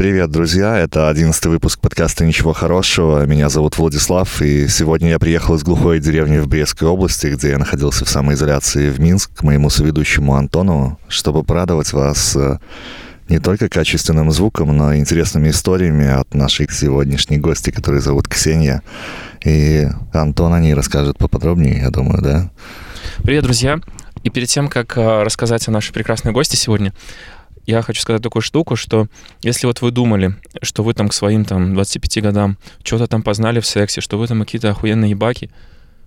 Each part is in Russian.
Привет, друзья! Это одиннадцатый выпуск подкаста «Ничего хорошего». Меня зовут Владислав, и сегодня я приехал из глухой деревни в Брестской области, где я находился в самоизоляции в Минск, к моему соведущему Антону, чтобы порадовать вас э, не только качественным звуком, но и интересными историями от нашей сегодняшней гости, которую зовут Ксения. И Антон о ней расскажет поподробнее, я думаю, да? Привет, друзья! И перед тем, как э, рассказать о нашей прекрасной гости сегодня, я хочу сказать такую штуку, что если вот вы думали, что вы там к своим там 25 годам что-то там познали в сексе, что вы там какие-то охуенные ебаки,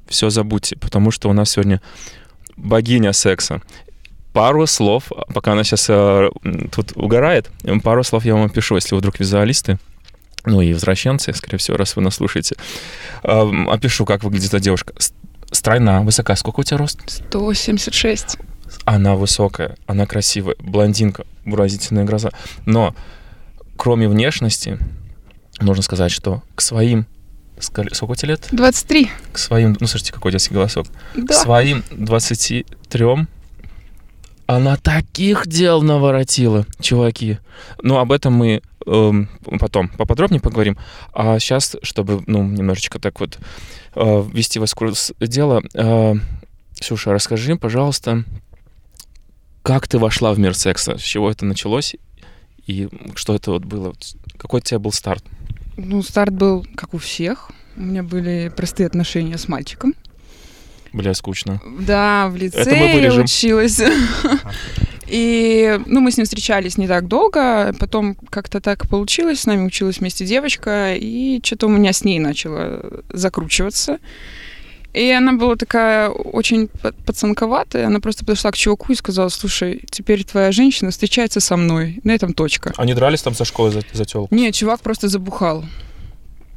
все забудьте, потому что у нас сегодня богиня секса. Пару слов, пока она сейчас э, тут угорает, пару слов я вам опишу, если вы вдруг визуалисты, ну и возвращенцы, скорее всего, раз вы нас слушаете. Э, опишу, как выглядит эта девушка. Стройна, высока. Сколько у тебя рост? 176. Она высокая, она красивая, блондинка, выразительная гроза. Но кроме внешности, нужно сказать, что к своим Сколько тебе лет? 23. К своим... Ну, слушайте, какой детский голосок. Да. К своим 23 она таких дел наворотила, чуваки. Ну, об этом мы эм, потом поподробнее поговорим. А сейчас, чтобы, ну, немножечко так вот э, ввести вас в курс дела, э, Ксюша, расскажи, пожалуйста, как ты вошла в мир секса? С чего это началось? И что это вот было? Какой у тебя был старт? Ну, старт был, как у всех. У меня были простые отношения с мальчиком. Бля, скучно. Да, в лице я училась. И, ну, мы с ним встречались не так долго, потом как-то так получилось, с нами училась вместе девочка, и что-то у меня с ней начало закручиваться. И она была такая очень пацанковатая. Она просто подошла к чуваку и сказала, слушай, теперь твоя женщина встречается со мной. На этом точка. Они дрались там со школы за, за телку? Нет, чувак просто забухал.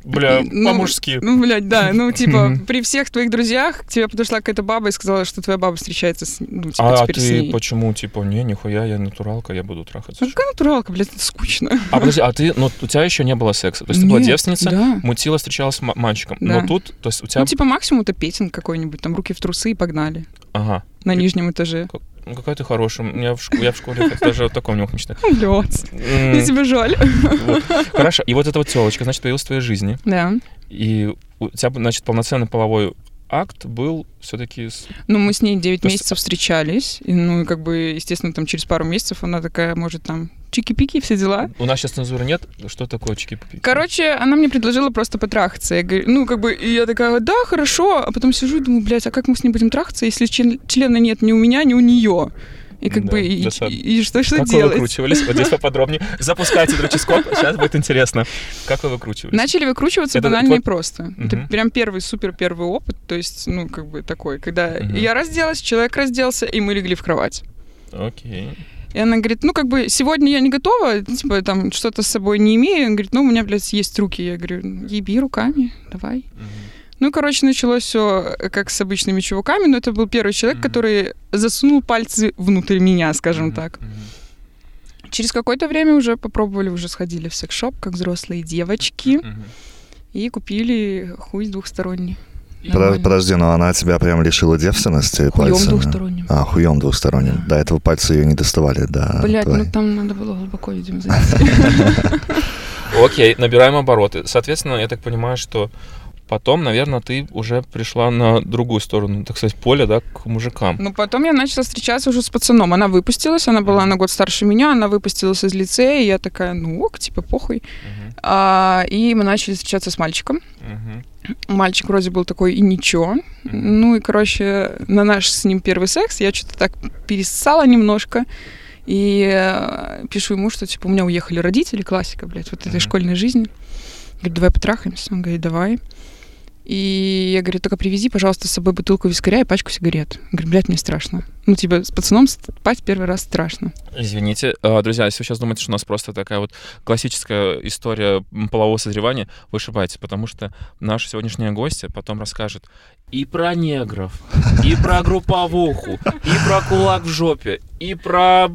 Бля, ну, по-мужски. Ну, блядь, да. Ну, типа, при всех твоих друзьях к тебе подошла какая-то баба и сказала, что твоя баба встречается с, ну, типа, а теперь ты с ней. почему, типа, не, нихуя, я натуралка, я буду трахаться? Ну, какая натуралка, блядь, это скучно. А подожди, а ты, ну, у тебя еще не было секса? То есть ты Нет, была девственница, да. мутила, встречалась с мальчиком, Да. но тут, то есть у тебя... Ну, типа, максимум это петинг какой-нибудь, там, руки в трусы и погнали. Ага. На нижнем этаже. Ну, какая ты хорошая. Меня в школе, я в школе даже о таком не мог мечтать. М, мне тебя жаль. вот. Хорошо. И вот эта вот телочка, значит, появилась в твоей жизни. Да. И у тебя, значит, полноценный половой акт был все-таки с... Ну, мы с ней 9 То есть- месяцев встречались. И, ну, и как бы, естественно, там через пару месяцев она такая, может, там, чики-пики, все дела. У нас сейчас цензуры нет. Что такое чики Короче, она мне предложила просто потрахаться. Я говорю, ну, как бы, и я такая, да, хорошо. А потом сижу и думаю, блядь, а как мы с ней будем трахаться, если член- члена нет ни у меня, ни у нее? И как Да, бы, и, и- и что, что Как вы делать? выкручивались? Вот здесь поподробнее. Запускайте дроческоп, сейчас будет интересно. Как вы выкручивались? Начали выкручиваться Это банально и просто. Это прям первый супер первый опыт, то есть, ну, как бы такой, когда я разделась, человек разделся, и мы легли в кровать. Окей. И она говорит, ну, как бы, сегодня я не готова, типа, там, что-то с собой не имею. Он говорит, ну, у меня, блядь, есть руки. Я говорю, еби руками, давай. Мгм. Ну, короче, началось все как с обычными чуваками, но это был первый человек, Мгм. который засунул пальцы внутрь меня, скажем Мгм. так. Мгм. Через какое-то время уже попробовали, уже сходили в секс-шоп, как взрослые девочки, Мгм. и купили хуй двухсторонний. Нормально. Подожди, но она тебя прям лишила девственности Хуем пальцами? двухсторонним. А, хуем двухсторонним. До этого пальцы ее не доставали, да. Блять, твои. ну там надо было глубоко, видимо, зайти. Окей, набираем обороты. Соответственно, я так понимаю, что потом, наверное, ты уже пришла на другую сторону, так сказать, поля, да, к мужикам. Ну, потом я начала встречаться уже с пацаном. Она выпустилась, она была на год старше меня, она выпустилась из лицея, и я такая, ну ок, типа, похуй. Мгм. А, и мы начали встречаться с мальчиком. Мгм. Мальчик вроде был такой и ничего. Мгм. Ну и, короче, на наш с ним первый секс я что-то так перессала немножко. И э, пишу ему, что, типа, у меня уехали родители, классика, блядь, вот этой Мгм. школьной жизни. Говорит, давай потрахаемся. Он говорит, давай. И я говорю, только привези, пожалуйста, с собой бутылку вискаря и пачку сигарет. Он говорит, блядь, мне страшно. Ну, типа, с пацаном спать первый раз страшно. Извините, А, друзья, если вы сейчас думаете, что у нас просто такая вот классическая история полового созревания, вы ошибаетесь, потому что наша сегодняшняя гостья потом расскажет и про негров, и про групповуху, и про кулак в жопе, и про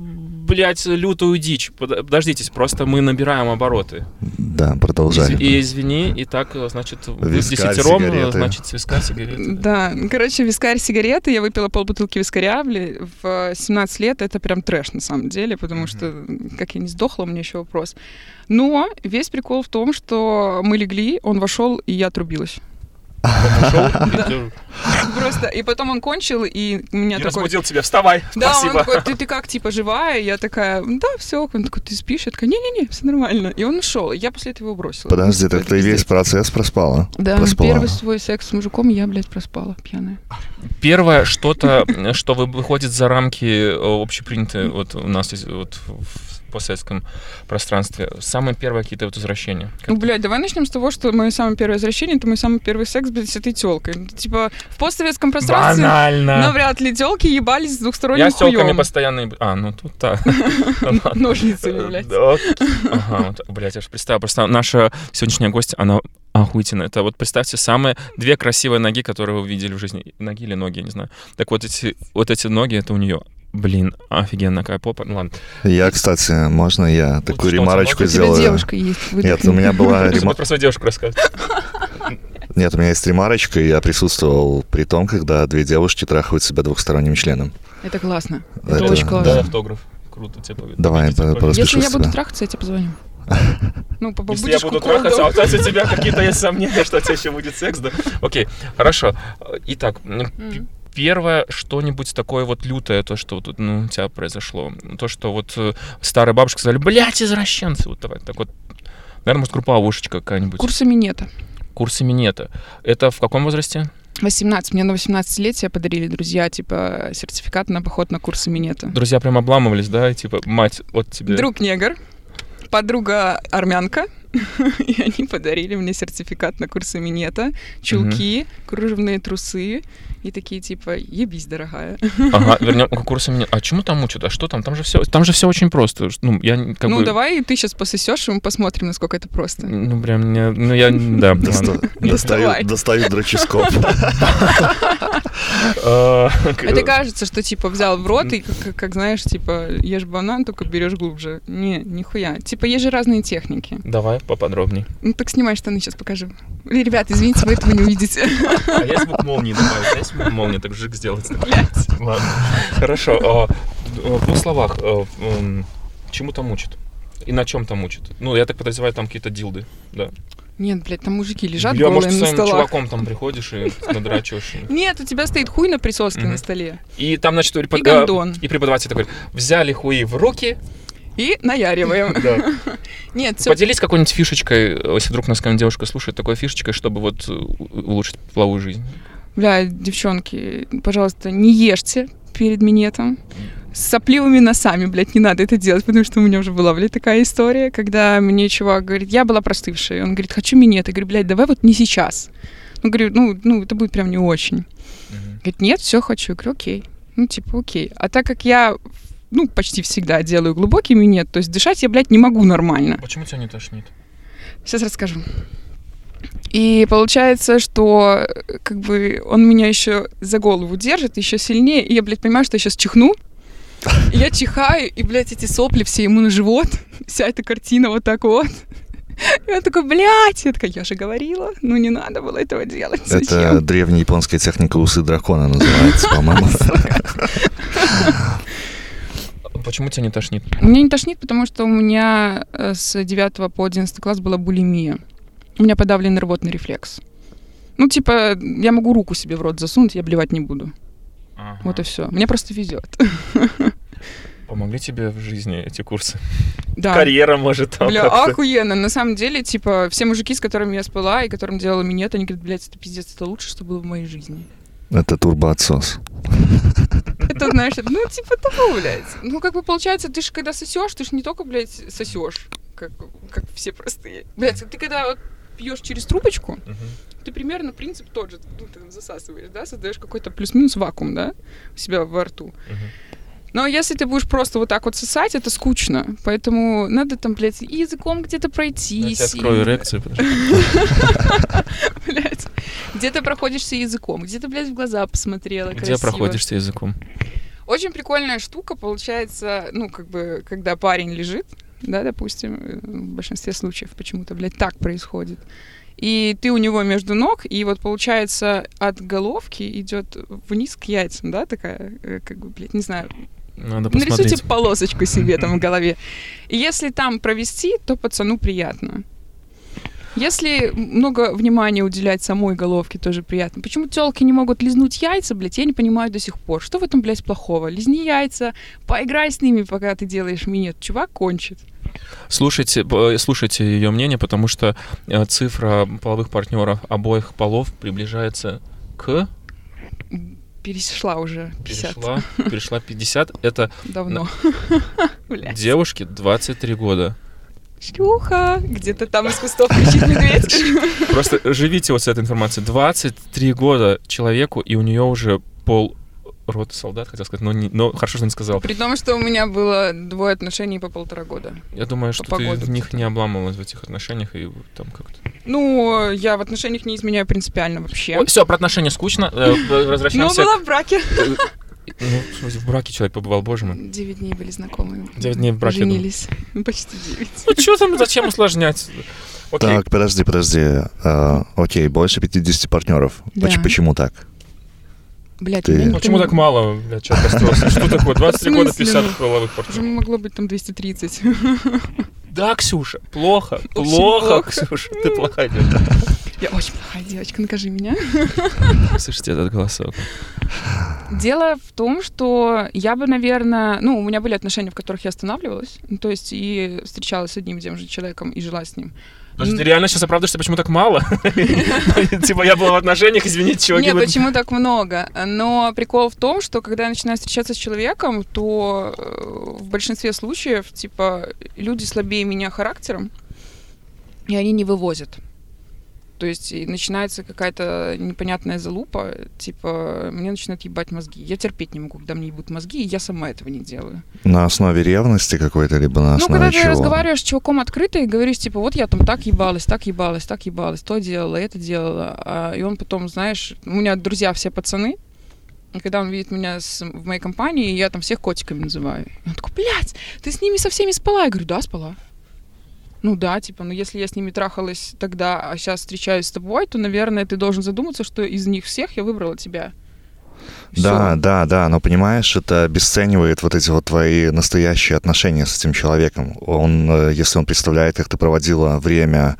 блядь, лютую дичь. Подождитесь, просто мы набираем обороты. Да, продолжай. И извини, и так, значит, десятером, значит, вискарь, сигареты. Да, короче, вискарь, сигареты. Я выпила полбутылки вискаря в 17 лет. Это прям трэш, на самом деле, потому что, как я не сдохла, у меня еще вопрос. Но весь прикол в том, что мы легли, он вошел, и я отрубилась. Просто, и потом он кончил, и меня такой... разбудил тебя, вставай, Да, он такой, ты, ты как, типа, живая? Я такая, да, все. Он такой, ты спишь? Я такая, не-не-не, все нормально. И он ушел, я после этого его бросила. Подожди, так ты весь процесс проспала? Да, первый свой секс с мужиком я, блядь, проспала, пьяная. Первое что-то, что выходит за рамки э, общепринятой, вот у нас вот в постсоветском пространстве? Самые первые какие-то вот возвращения? Ну, блядь, давай начнем с того, что мое самое первое возвращение — это мой самый первый секс, блядь, с этой телкой. Типа, в постсоветском пространстве Банально. навряд ли телки ебались с двухсторонним Я с телками постоянно... А, ну тут так. Ножницами, блядь. Ага, блядь, я же представил. Просто наша сегодняшняя гость, она охуительно. Это вот представьте самые две красивые ноги, которые вы видели в жизни. Ноги или ноги, я не знаю. Так вот эти, вот эти ноги, это у нее. Блин, офигенно, какая попа. Ну ладно. Я, кстати, можно я вот такую ремарочку сделаю? У тебя девушка есть. Нет, у меня была ремарочка. про свою девушку рассказывать. Нет, у меня есть ремарочка, и я присутствовал при том, когда две девушки трахают себя двухсторонним членом. Это классно. Это, это очень классно. Да, автограф. Круто тебе поведу. Давай, просто Если я буду трахаться, я тебе позвоню. Ну, Если я буду трахаться, а у тебя какие-то есть сомнения, что у тебя еще будет секс, да? Окей, хорошо. Итак, первое что-нибудь такое вот лютое, то, что вот, ну, у тебя произошло? То, что вот э, старые бабушки сказали, блядь, извращенцы. Вот давай, так вот. Наверное, может, группа «Авушечка» какая-нибудь. Курсы минета. Курсы минета. Это в каком возрасте? 18. Мне на 18-летие подарили друзья, типа, сертификат на поход на курсы минета. Друзья прям обламывались, да? Типа, мать, вот тебе... Друг негр, подруга армянка, и они подарили мне сертификат на курсы минета, чулки, кружевные трусы и такие типа ебись, дорогая. Ага, вернем к курсу минета. А чему там учат? А что там? Там же все, там же все очень просто. Ну, я как ну бы... давай ты сейчас пососешь, и мы посмотрим, насколько это просто. Ну, прям, не, ну я, да. Достаю, достаю дроческоп. А, это кажется, что типа взял в рот и, как знаешь, типа ешь банан, только берешь глубже. Не, нихуя. Типа есть же разные техники. Давай поподробнее. Ну так снимай штаны, сейчас покажу. Ребят, извините, вы этого не увидите. А я звук молнии добавить, я звук молнии так жик сделать. Ладно. Хорошо. А, в двух словах, а, чему там учат? И на чем там учат? Ну, я так подозреваю, там какие-то дилды, да. Нет, блядь, там мужики лежат Бля, голые может, на столах. чуваком там приходишь и надрачиваешь. Нет, у тебя стоит хуй на присоске на столе. И там, значит, и преподаватель такой, взяли хуи в руки, и наяриваем. Да. Нет, все... Поделись какой-нибудь фишечкой, если вдруг нас какая-нибудь девушка слушает, такой фишечкой, чтобы вот э, улучшить половую жизнь. Бля, девчонки, пожалуйста, не ешьте перед минетом. С сопливыми носами, блядь, не надо это делать, потому что у меня уже была, блядь, такая история, когда мне чувак говорит, я была простывшая, он говорит, хочу минет. Я говорю, блядь, давай вот не сейчас. Ну, говорю, ну, ну это будет прям не очень. Uh-huh. Говорит, нет, все хочу. Я говорю, окей. Ну, типа, окей. А так как я ну, почти всегда делаю глубокий минет, то есть дышать я, блядь, не могу нормально. Почему тебя не тошнит? Сейчас расскажу. И получается, что как бы он меня еще за голову держит еще сильнее, и я, блядь, понимаю, что я сейчас чихну, и я чихаю, и, блядь, эти сопли все ему на живот, вся эта картина вот так вот. И он такой, блядь, я такая, я же говорила, ну не надо было этого делать. Зачем? Это древняя японская техника усы дракона называется, по-моему. Почему тебя не тошнит? Меня не тошнит, потому что у меня э, с 9 по 11 класс была булимия. У меня подавленный рвотный рефлекс. Ну, типа, я могу руку себе в рот засунуть, я блевать не буду. Ага. Вот и все. Мне просто везет. Помогли тебе в жизни эти курсы? Да. Карьера, может, там Бля, охуенно. На самом деле, типа, все мужики, с которыми я спала и которым делала минет, они говорят, блядь, это пиздец, это лучше, что было в моей жизни. Это турбоотсос. Это, знаешь, ну, типа того, блядь. Ну, как бы получается, ты же когда сосешь, ты же не только, блядь, сосешь, как, как все простые. Блядь, ты когда вот пьешь через трубочку, uh-huh. ты примерно принцип тот же, ну, ты засасываешь, да, создаешь какой-то плюс-минус вакуум, да, у себя во рту. Uh-huh. Но если ты будешь просто вот так вот сосать, это скучно. Поэтому надо там, блядь, и языком где-то пройтись. Я открою эрекцию, Блядь. Где ты проходишься языком, где ты, блядь, в глаза посмотрела Где проходишься языком? Очень прикольная штука получается, ну, как бы, когда парень лежит, да, допустим, э, в большинстве случаев почему-то, блядь, так происходит. И ты у него между ног, и вот получается от головки идет вниз к яйцам, да, такая, э, как бы, блядь, не знаю, надо посмотреть. Нарисуйте полосочку себе там в голове. И если там провести, то пацану приятно. Если много внимания уделять самой головке, тоже приятно. Почему телки не могут лизнуть яйца, блядь, я не понимаю до сих пор. Что в этом, блядь, плохого? Лизни яйца, поиграй с ними, пока ты делаешь минет. Чувак кончит. Слушайте, слушайте ее мнение, потому что э, цифра половых партнеров обоих полов приближается к перешла уже 50. Перешла, перешла 50. Это давно. Девушке 23 года. Шлюха! Где-то там из кустов кричит медведь. Просто живите вот с этой информацией. 23 года человеку, и у нее уже пол рота солдат, хотел сказать, но, не, но хорошо, что не сказал. При том, что у меня было двое отношений по полтора года. Я думаю, по что ты в них не обламывалась в этих отношениях и там как-то. Ну, я в отношениях не изменяю принципиально вообще. Ой, все, про отношения скучно. Э, возвращаемся. Ну, была в браке. Ну, в браке человек побывал, боже мой. Девять дней были знакомы. Девять дней в браке. Женились. Ну, почти девять. Ну, что там, зачем усложнять? Окей. Так, подожди, подожди. А, окей, больше 50 партнеров. Да. Почему так? Блядь, ты... Ну, почему так мало, блядь, человек расстроился? Что такое? 23 года 50 половых партнеров. Могло быть там 230. Да, Ксюша, плохо, плохо, Ксюша, ты плохая девочка. Я очень плохая девочка, накажи меня. Слушайте этот голосок. Дело в том, что я бы, наверное, ну, у меня были отношения, в которых я останавливалась, ну, то есть и встречалась с одним и тем же человеком и жила с ним. Потому ты реально сейчас оправдываешься, почему так мало? Типа я была в отношениях, извините, чуваки. Нет, почему так много? Но прикол в том, что когда я начинаю встречаться с человеком, то э, в большинстве случаев, типа, люди слабее меня характером, и они не вывозят. То есть начинается какая-то непонятная залупа, типа, мне начинают ебать мозги. Я терпеть не могу, когда мне ебут мозги, и я сама этого не делаю. На основе ревности какой-то, либо на основе Ну, когда чего? ты разговариваешь с чуваком открыто и говоришь, типа, вот я там так ебалась, так ебалась, так ебалась, то делала, это делала. А, и он потом, знаешь, у меня друзья все пацаны, и когда он видит меня с, в моей компании, я там всех котиками называю. И он такой, блядь, ты с ними со всеми спала? Я говорю, да, спала. Ну да, типа, ну если я с ними трахалась тогда, а сейчас встречаюсь с тобой, то, наверное, ты должен задуматься, что из них всех я выбрала тебя. Всё. Да, да, да, но понимаешь, это обесценивает вот эти вот твои настоящие отношения с этим человеком. Он, э, если он представляет, как ты проводила время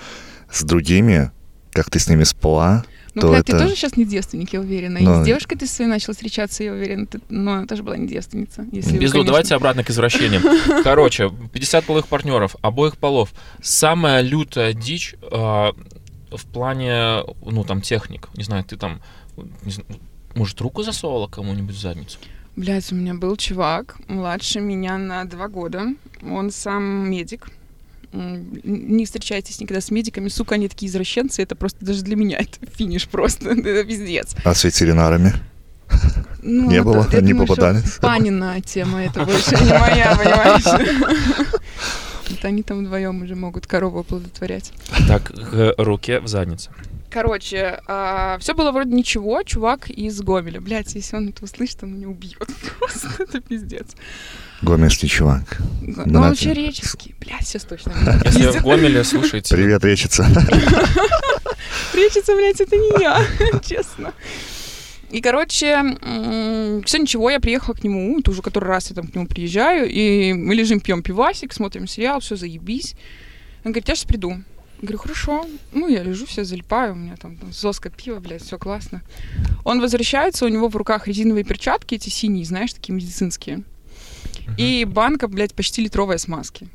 с другими, как ты с ними спала, ну, блядь, это... ты тоже сейчас не девственник, я уверена. Но... И ну, с девушкой ты своей начал встречаться, я уверена. Ты... Но она тоже была не девственница. Если Безу, конечно... давайте обратно к извращениям. Короче, 50 половых партнеров, обоих полов. Самая лютая дичь э, в плане, ну, там, техник. Не знаю, ты там, знаю, может, руку засовывала кому-нибудь в задницу? Блядь, у меня был чувак, младше меня на два года. Он сам медик не встречайтесь никогда с медиками, сука, они такие извращенцы, это просто даже для меня это финиш просто, это пиздец. А с ветеринарами? Ну, не было, это, не попадались? Панина тема, это больше не моя, понимаешь? Это они там вдвоем уже могут корову оплодотворять. Так, к руке в задницу. Короче, а, все было вроде ничего. Чувак из Гомеля. Блять, если он это услышит, он меня убьет. Просто это пиздец. Гомельский чувак. Ну, он вообще реческий. Блядь, сейчас точно. Если в Гомеле, слушайте. Привет, речица. Речица, блядь, это не я, честно. И, короче, все ничего, я приехала к нему, это уже который раз я там к нему приезжаю, и мы лежим, пьем пивасик, смотрим сериал, все заебись. Он говорит, я сейчас приду. Говорю, хорошо. Ну, я лежу, все залипаю, у меня там, там зоска пива, блядь, все классно. Он возвращается, у него в руках резиновые перчатки, эти синие, знаешь, такие медицинские. И банка, блядь, почти литровая смазки.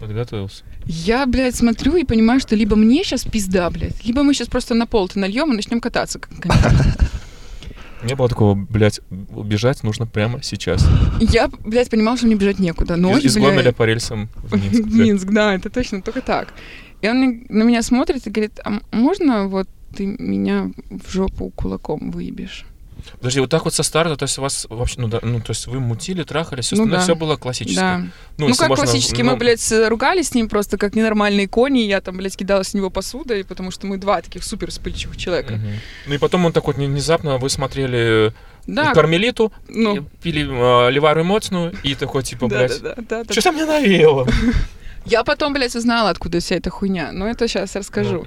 Подготовился. Я, блядь, смотрю и понимаю, что либо мне сейчас пизда, блядь, либо мы сейчас просто на пол-то нальем и начнем кататься. Как не было такого, блядь, бежать нужно прямо сейчас. Я, блядь, понимала, что мне бежать некуда. Ночь, из, из Гомеля по рельсам в Минск. В Минск, да, это точно, только так. И он на меня смотрит и говорит, а можно вот ты меня в жопу кулаком выебешь? Подожди, вот так вот со старта, то есть у вас вообще, ну, да, ну то есть вы мутили, трахались, все, ну, да. все было классически. Да. Ну, ну как можно, классически, ну... мы, блядь, ругались с ним просто как ненормальные кони, я там, блядь, кидала с него посудой, потому что мы два таких супер вспыльчивых человека. Угу. Ну и потом он так вот внезапно, вы смотрели да. кармелиту, ну. пили э, ливару моцную, и такой, типа, блядь, что там мне навеяло? Я потом, блядь, узнала, откуда вся эта хуйня, но это сейчас расскажу.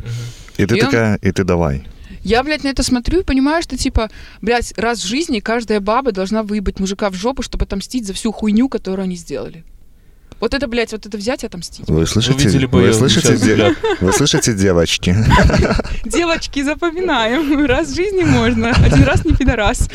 И ты и такая, он... и ты давай. Я, блядь, на это смотрю и понимаю, что, типа, блядь, раз в жизни каждая баба должна выебать мужика в жопу, чтобы отомстить за всю хуйню, которую они сделали. Вот это, блядь, вот это взять и отомстить. Вы слышите, вы, вы, слышите, де, вы слышите, девочки? Девочки, запоминаем. Раз в жизни можно, один раз не пидорас.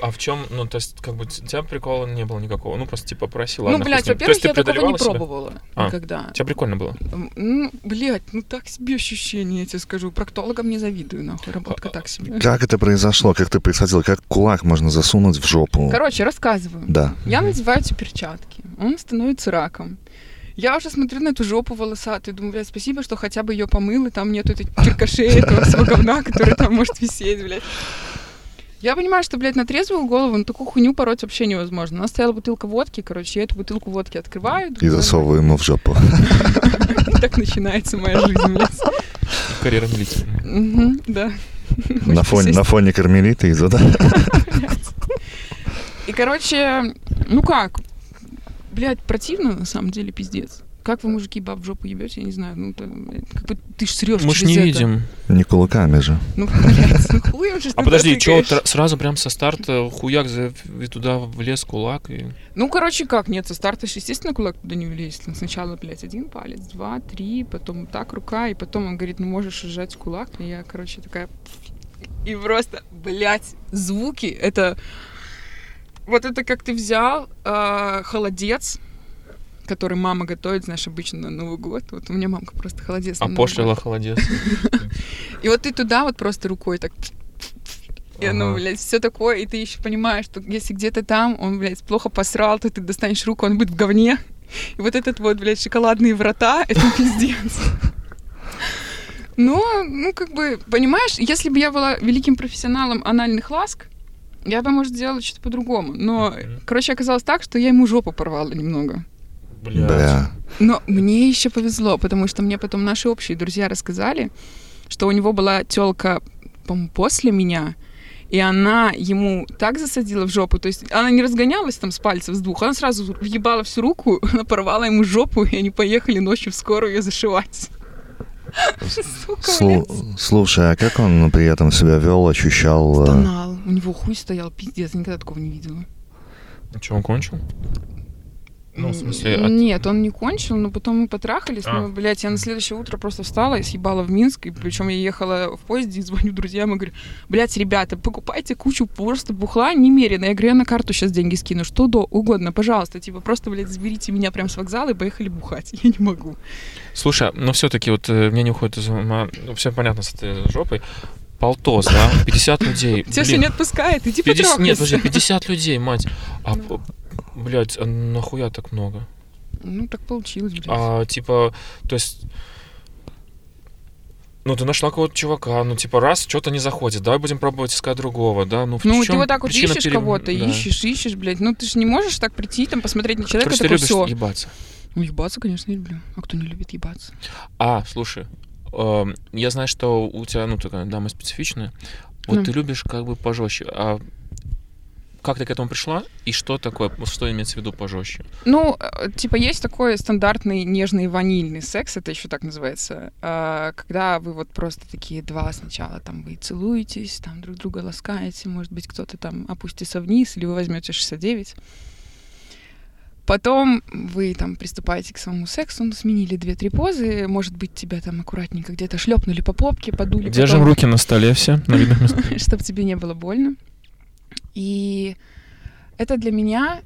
А в чем, ну, то есть, как бы, у тебя прикола не было никакого? Ну, просто, типа, просила. Ну, блядь, во-первых, я такого не пробовала а, никогда. Тебе прикольно было? Ну, блядь, ну так себе ощущение, я тебе скажу. Проктологам не завидую, нахуй, работка так себе. Как это произошло? Как ты происходило? Как кулак можно засунуть в жопу? Короче, рассказываю. Да. Я надеваю эти перчатки. Он становится раком. Я уже смотрю на эту жопу волосатую, думаю, блядь, спасибо, что хотя бы ее помыл, и там нету этой киркашей, этого всего говна, который там может висеть, блядь. Я понимаю, что, блядь, на трезвую голову на такую хуйню пороть вообще невозможно. У нас стояла бутылка водки, короче, я эту бутылку водки открываю. И засовываю ему в жопу. Так начинается моя жизнь, блядь. Карьера милиции. Да. На фоне, на фоне кармелита и да? И, короче, ну как, блядь, противно, на самом деле, пиздец. Как вы, мужики, баб в жопу ебете, я не знаю. Ну, это, как бы ты ж срешь Мы ж не это. видим. Не кулаками же. Ну, блядь, ну хуем же А подожди, что, сразу прям со старта хуяк за, и туда влез кулак и... Ну, короче, как, нет, со старта же, естественно, кулак туда не влезет. Сначала, блядь, один палец, два, три, потом так рука, и потом он говорит, ну, можешь сжать кулак. И я, короче, такая... И просто, блядь, звуки, это... Вот это как ты взял э, холодец, который мама готовит, знаешь, обычно на Новый год. Вот у меня мамка просто холодец. А пошлила холодец. И вот ты туда вот просто рукой так и оно, блядь, все такое, и ты еще понимаешь, что если где-то там он, блядь, плохо посрал, то ты достанешь руку, он будет в говне. И вот этот вот, блядь, шоколадные врата, это пиздец. Но, ну, как бы, понимаешь, если бы я была великим профессионалом анальных ласк, я бы, может, сделала что-то по-другому. Но, короче, оказалось так, что я ему жопу порвала немного. Бля. Но мне еще повезло, потому что мне потом наши общие друзья рассказали, что у него была телка, по-моему, после меня, и она ему так засадила в жопу, то есть она не разгонялась там с пальцев с двух, она сразу въебала всю руку, она порвала ему жопу, и они поехали ночью в скорую ее зашивать. Сука, Слушай, а как он при этом себя вел, ощущал? Э? Стонал. У него хуй стоял, пиздец, никогда такого не видела. А что, он кончил? Ну, в смысле... От... Нет, он не кончил, но потом мы потрахались. А. Ну, блядь, я на следующее утро просто встала и съебала в Минск. И причем я ехала в поезде и звоню друзьям и говорю, блядь, ребята, покупайте кучу просто бухла немерено. Я говорю, я на карту сейчас деньги скину, что до угодно, пожалуйста. Типа, просто, блядь, заберите меня прям с вокзала и поехали бухать. Я не могу. Слушай, но все-таки вот э, мне не уходит из ума, ну, все понятно с этой жопой, Полтос, да? 50 людей. Тебя все не отпускает, иди 50, Нет, подожди, 50 людей, мать. А ну. Блять, а нахуя так много? Ну, так получилось, блядь. А, типа, то есть... Ну, ты нашла какого-то чувака, ну, типа, раз, что-то не заходит, давай будем пробовать искать другого, да? Ну, ну ты вот так вот ищешь пере... кого-то, да. ищешь, ищешь, блядь. Ну, ты же не можешь так прийти, там, посмотреть на человека, Короче, такой, ты любишь ебаться? Ну, ебаться, конечно, я люблю. А кто не любит ебаться? А, слушай, э, я знаю, что у тебя, ну, такая дама специфичная. Вот mm. ты любишь как бы пожестче. А как ты к этому пришла и что такое, что имеется в виду пожестче? Ну, э, типа есть такой стандартный нежный ванильный секс, это еще так называется, а, когда вы вот просто такие два сначала там вы целуетесь, там друг друга ласкаете, может быть кто-то там опустится вниз или вы возьмете 69. Потом вы там приступаете к самому сексу, ну, сменили две-три позы, может быть, тебя там аккуратненько где-то шлепнули по попке, подули. Держим потом... руки на столе все, на местах. Чтобы тебе не было больно. И это для меня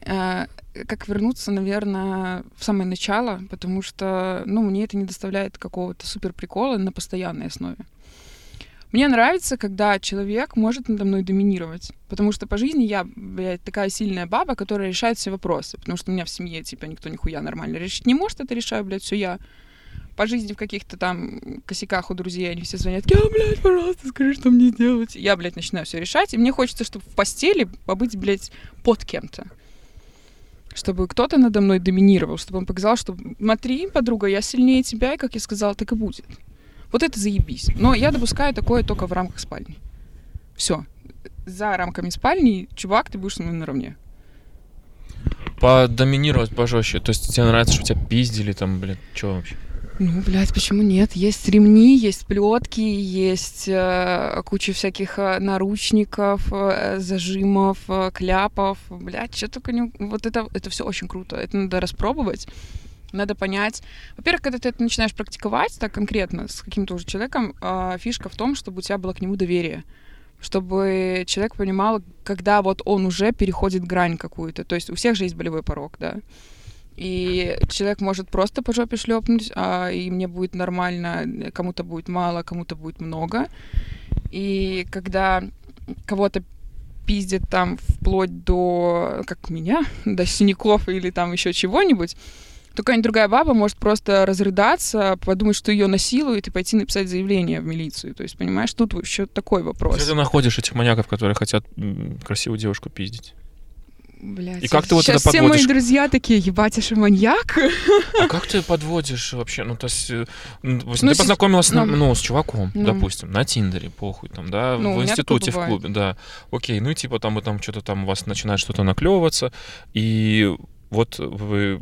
э, как вернуться, наверное, в самое начало, потому что, ну, мне это не доставляет какого-то супер прикола на постоянной основе. Мне нравится, когда человек может надо мной доминировать, потому что по жизни я, блядь, такая сильная баба, которая решает все вопросы, потому что у меня в семье, типа, никто нихуя нормально решить не может, это решаю, блядь, все я по жизни в каких-то там косяках у друзей они все звонят, я, блядь, пожалуйста, скажи, что мне делать. Я, блядь, начинаю все решать, и мне хочется, чтобы в постели побыть, блядь, под кем-то. Чтобы кто-то надо мной доминировал, чтобы он показал, что смотри, подруга, я сильнее тебя, и как я сказала, так и будет. Вот это заебись. Но я допускаю такое только в рамках спальни. Все. за рамками спальни, чувак, ты будешь со мной наравне. Подоминировать пожестче. То есть тебе нравится, что тебя пиздили там, блядь, что вообще? Ну, блядь, почему нет? Есть ремни, есть плетки, есть э, куча всяких э, наручников, э, зажимов, э, кляпов. Блядь, что только не... Вот это, это все очень круто. Это надо распробовать. Надо понять. Во-первых, когда ты это начинаешь практиковать так конкретно с каким-то уже человеком, э, фишка в том, чтобы у тебя было к нему доверие чтобы человек понимал, когда вот он уже переходит грань какую-то. То есть у всех же есть болевой порог, да. И человек может просто по жопе шлепнуть, а, и мне будет нормально, кому-то будет мало, кому-то будет много. И когда кого-то пиздит там вплоть до, как меня, до синяков или там еще чего-нибудь, то какая-нибудь другая баба может просто разрыдаться, подумать, что ее насилуют, и пойти написать заявление в милицию. То есть, понимаешь, тут еще такой вопрос. Где ты находишь этих маньяков, которые хотят красивую девушку пиздить? Блядь, и как ты вот это подводишь? все мои друзья такие, ебать, же маньяк. А как ты подводишь вообще? Ну, то есть, э, ну, ты Ну, си- познакомилась, ну. ну, с чуваком, Ну. допустим, на Тиндере, похуй, там, да, Ну, в институте, в клубе, да. Окей, ну и типа там, вы там что-то там у вас начинает что-то наклевываться, и вот вы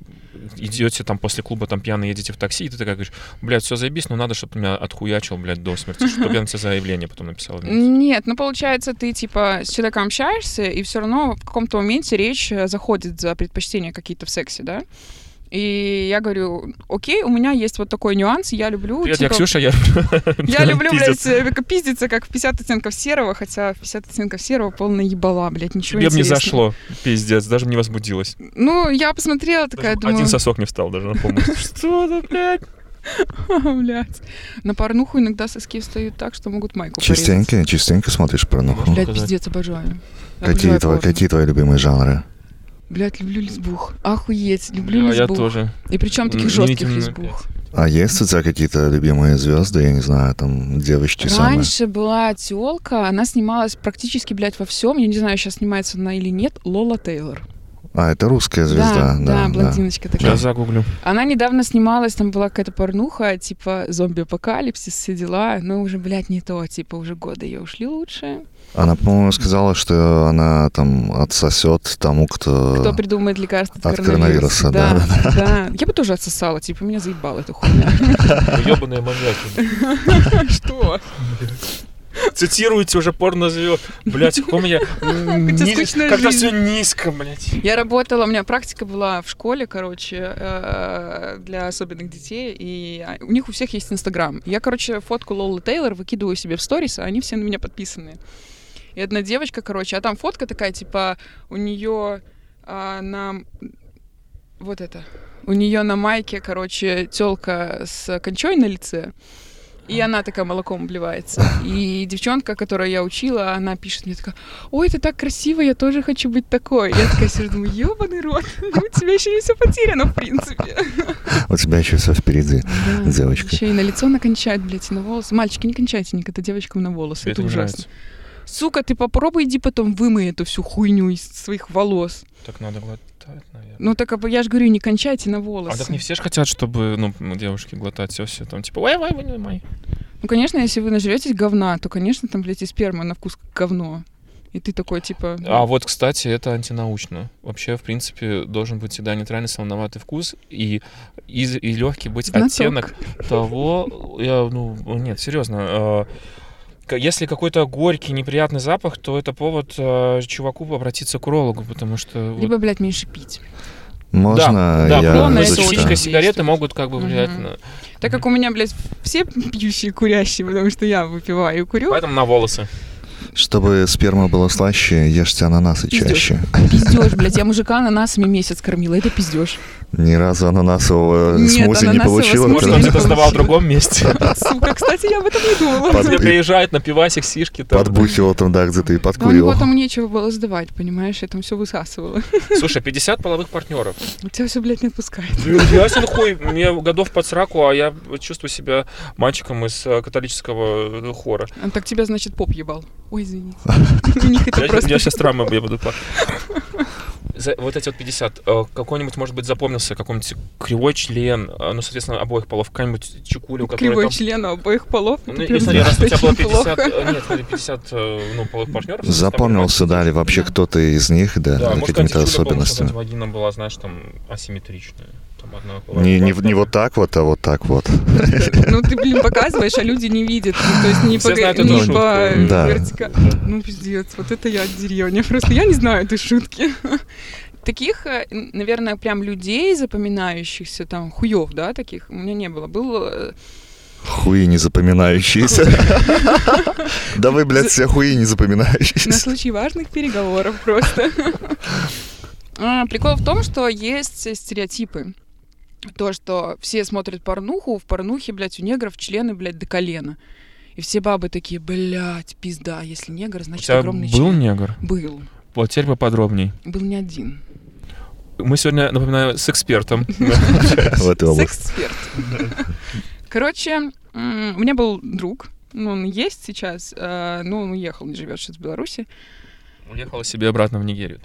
идете там после клуба, там пьяно едете в такси, и ты такая говоришь, блядь, все заебись, но надо, чтобы меня отхуячил, блядь, до смерти, чтобы я на тебя заявление потом написал. в милицию». Нет, ну получается, ты типа с человеком общаешься, и все равно в каком-то моменте речь э, заходит за предпочтения какие-то в сексе, да? И я говорю, окей, у меня есть вот такой нюанс, я люблю... Привет, типа, я Ксюша, я... Я люблю, блядь, пиздиться. э, как пиздиться, как в 50 оттенков серого, хотя в 50 оттенков серого полная ебала, блядь, ничего Тебе бы не зашло, пиздец, даже не возбудилась. Ну, я посмотрела, такая, думаю, Один сосок не встал даже на помощь. Что это, блядь? блядь. На порнуху иногда соски встают так, что могут майку порезать. Частенько, частенько смотришь порнуху. Блядь, Показать. пиздец, обожаю. Какие Обожаю твои, какие твои любимые жанры? Блядь, люблю лесбух. Охуеть, люблю Да, я лесбух. тоже. И причем таких жестких лесбух. А есть у тебя какие-то любимые звезды, я не знаю, там девочки самые? Раньше была телка, она снималась практически, блядь, во всем. Я не знаю, сейчас снимается она или нет. Лола Тейлор. А, это русская звезда, да, да, да. блондиночка такая. Сейчас загуглю. Она недавно снималась, там была какая-то порнуха, типа зомби-апокалипсис, все дела. Но уже, блядь, не то, типа уже годы ее ушли лучше. Она, по-моему, сказала, что она там отсосет тому, кто... Кто придумает лекарство от, От коронавируса, да, да, да. Я бы тоже отсосала, типа, меня заебала эта хуйня. Ебаные маньяки. Что? Цитируете уже порнозвезд. Блять, каком я... тебя низ- скучная Как-то жизнь. все низко, блять. Я работала, у меня практика была в школе, короче, э, для особенных детей, и у них у всех есть Инстаграм. Я, короче, фотку Лолы Тейлор выкидываю себе в сторис, а они все на меня подписаны. И одна девочка, короче, а там фотка такая, типа, у нее на... Вот это. У нее на майке, короче, телка с кончой на лице. И она такая молоком обливается. И девчонка, которую я учила, она пишет мне такая, ой, ты так красиво, я тоже хочу быть такой. Я такая сижу, думаю, ебаный рот, у тебя еще не все потеряно, в принципе. У тебя еще все впереди, девочка. Еще и на лицо накончать, блядь, и на волосы. Мальчики, не кончайте никогда девочкам на волосы, это ужасно. Сука, ты попробуй иди потом вымой эту всю хуйню из своих волос. Так надо глотать, наверное. Ну так а я же говорю, не кончайте на А волосы. так не все же хотят, чтобы, ну, девушки глотать все, все там, типа, ой, ой, ой, Ну, конечно, если вы нажретесь говна, то, конечно, там, блядь, и сперма на вкус говно. И ты такой, типа... А вот, кстати, это антинаучно. Вообще, в принципе, должен быть всегда нейтральный солоноватый вкус и, и, и легкий быть Знаток. оттенок того... Я, ну, нет, серьезно. Если какой-то горький, неприятный запах, то это повод э, чуваку обратиться к урологу, потому что... вот- Либо, блядь, меньше пить. Можно да, я зачитаю? очень спичка, сигареты могут как бы влиять на... Так как у меня, блядь, все пьющие курящие, потому что я выпиваю и курю. Поэтому на волосы. Чтобы сперма была слаще, ешьте ананасы Пиздёж. чаще. Пиздеж, блядь, я мужика ананасами месяц кормила, это пиздеж. Ни разу ананасового Нет, смузи не получила. смузи Может, он не где-то сдавал в другом месте. Сука, кстати, я об этом не думала. Под- Тебе приезжает на пивасик, сишки. там. Подбухивал там, да, где-то и Но подкуривал. потом нечего было сдавать, понимаешь, я там все высасывала. Слушай, 50 половых партнеров. У тебя все, блядь, не отпускает. Ясен хуй, мне годов под сраку, а я чувствую себя мальчиком из э, католического э, хора. А так тебя, значит, поп ебал. Ой, извините. У них это Я, просто... сейчас травмы я буду плакать. За, вот эти вот 50, э, какой-нибудь, может быть, запомнился какой-нибудь кривой член, э, ну, соответственно, обоих полов, какая-нибудь чекуля, у которой Кривой там... член обоих полов? Ну, Это и прям смотри, раз у тебя было очень 50, плохо. э, нет, смотри, 50, э, ну, половых партнеров. Запомнился, да, или вообще Да. кто-то из них, да, Да, может, какими-то особенностями. какая-нибудь вагина была, знаешь, там, асимметричная. Не, не, не вот так вот, а вот так вот. Ну, ты, блин, показываешь, а люди не видят. Ну, то есть не Все по, знают не эту по шутку. Да. вертика- Ну, пиздец, вот это я от деревни. Просто я не знаю этой шутки. Таких, э, наверное, прям людей запоминающихся, там, хуев, да, таких, у меня не было. Был э, Хуи не запоминающиеся. Да вы, блядь, все хуи не на запоминающиеся. случай важных переговоров просто. А, Прикол в том, что есть стереотипы. То, что все смотрят порнуху, в порнухе, блядь, у негров члены, блядь, до колена. И все бабы такие, блядь, пизда, если негр, У значит тебя огромный был член. негр? Был. Вот теперь поподробней. Был не один. Мы сегодня, напоминаю, с экспертом. В этой области. Секс-эксперт. Короче, у меня был друг, ну, он есть сейчас, э, но он уехал, не живет сейчас в Беларуси. Уехала себе обратно в Нигерию.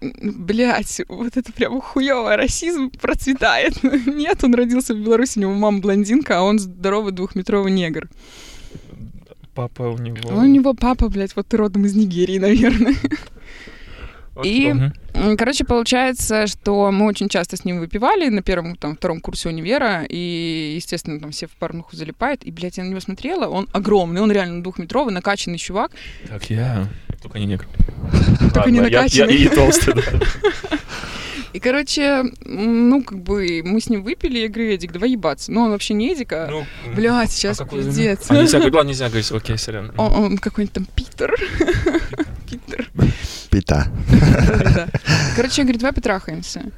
Блять, вот это прям хуёво, расизм процветает. Нет, он родился в Беларуси, у него мама блондинка, а он здоровый двухметровый негр. Папа у него... А у него папа, блядь, вот родом из Нигерии, наверное. И, м, короче, получается, что мы очень часто с ним выпивали на первом, там, втором курсе универа, и, естественно, там все в порнуху залипают, и, блядь, я на него смотрела, он огромный, он реально двухметровый, накачанный чувак, Так, я... Только не негр. Только не Ладно, я- накачанный. И толстый, да. И, короче, ну, как бы, мы с ним выпили, я говорю, Эдик, давай ебаться. Но он вообще не Эдик, а, Ну, блядь, сейчас а пиздец. А, нельзя ладно, нельзя говорить, окей, сорян. Он, он какой-нибудь там Питер. Питер. Пита. Короче, я говорю, давай потрахаемся.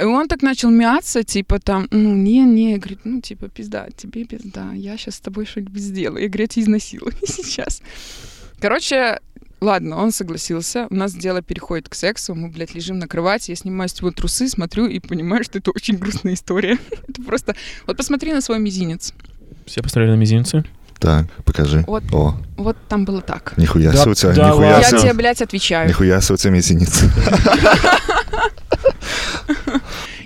И он так начал мяться, типа там, ну, не-не, говорит, ну, типа, пизда, тебе пизда, я сейчас с тобой что-нибудь сделаю. Я говорю, я тебя изнасилую сейчас. Короче, ладно, он согласился, у нас дело переходит к сексу, мы, блядь, лежим на кровати, я снимаю с него трусы, смотрю и понимаю, что это очень грустная история. Это просто... Вот посмотри на свой мизинец. Все посмотрели на мизинцы? Так, покажи. Вот. О, Вот там было так. нихуя Да- себе у тебя, да нихуя Я ладно. тебе, себе, блядь, отвечаю. нихуя себе у тебя мизинец.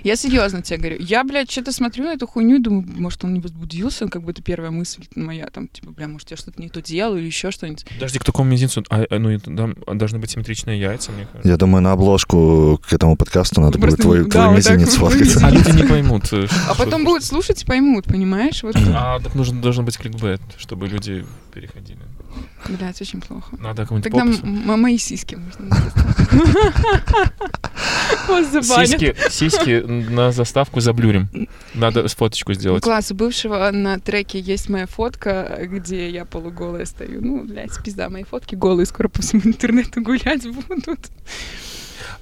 Я серьезно тебе говорю. Я, блядь, что-то смотрю на эту хуйню и думаю, может, он не возбудился, как бы это первая мысль моя, там, типа, бля, может, я что-то не то делаю или еще что-нибудь. Подожди, к такому мизинцу, а, а, ну, там должны быть симметричные яйца, мне кажется. Я думаю, на обложку к этому подкасту надо будет твой, да, твой вот мизинец вот сфоткать. А люди не поймут. э, А потом будут слушать и поймут, понимаешь? Вот, А, так нужен, должен быть кликбет, чтобы люди переходили. Блядь, очень плохо. Надо какому-нибудь Тогда м- мои сиськи можно. Сиськи, сиськи на заставку заблюрим. Надо фоточку У сделать. класса бывшего на треке есть моя фотка, где я полуголая стою. Ну, блядь, пизда, мои фотки голые скоро по всему интернету гулять будут.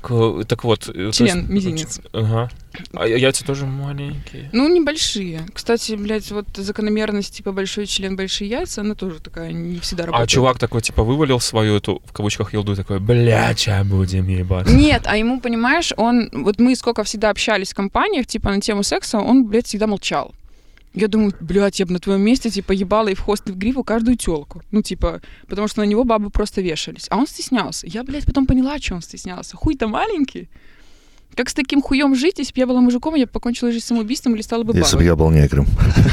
Так вот. э, Член, есть- мизинец. Ага. А яйца тоже маленькие. Ну, небольшие. Кстати, блядь, вот закономерность, типа, большой член, большие яйца, она тоже такая не всегда А работает. чувак такой, типа, вывалил свою эту, в кавычках, елду, и такой, бля, ча будем ебать. Нет, а ему, понимаешь, он... Вот мы сколько всегда общались в компаниях, типа, на тему секса, он, блядь, всегда молчал. Я думаю, блядь, я бы на твоем месте, типа, ебала и в хвост, и в гриву каждую телку. Ну, типа, потому что на него бабы просто вешались. А он стеснялся. Я, блядь, потом поняла, что он стеснялся. Хуй-то маленький. Как с таким хуем жить, если бы я была мужиком, я бы покончила жизнь самоубийством или стала бы Если бы бабой. я был негром.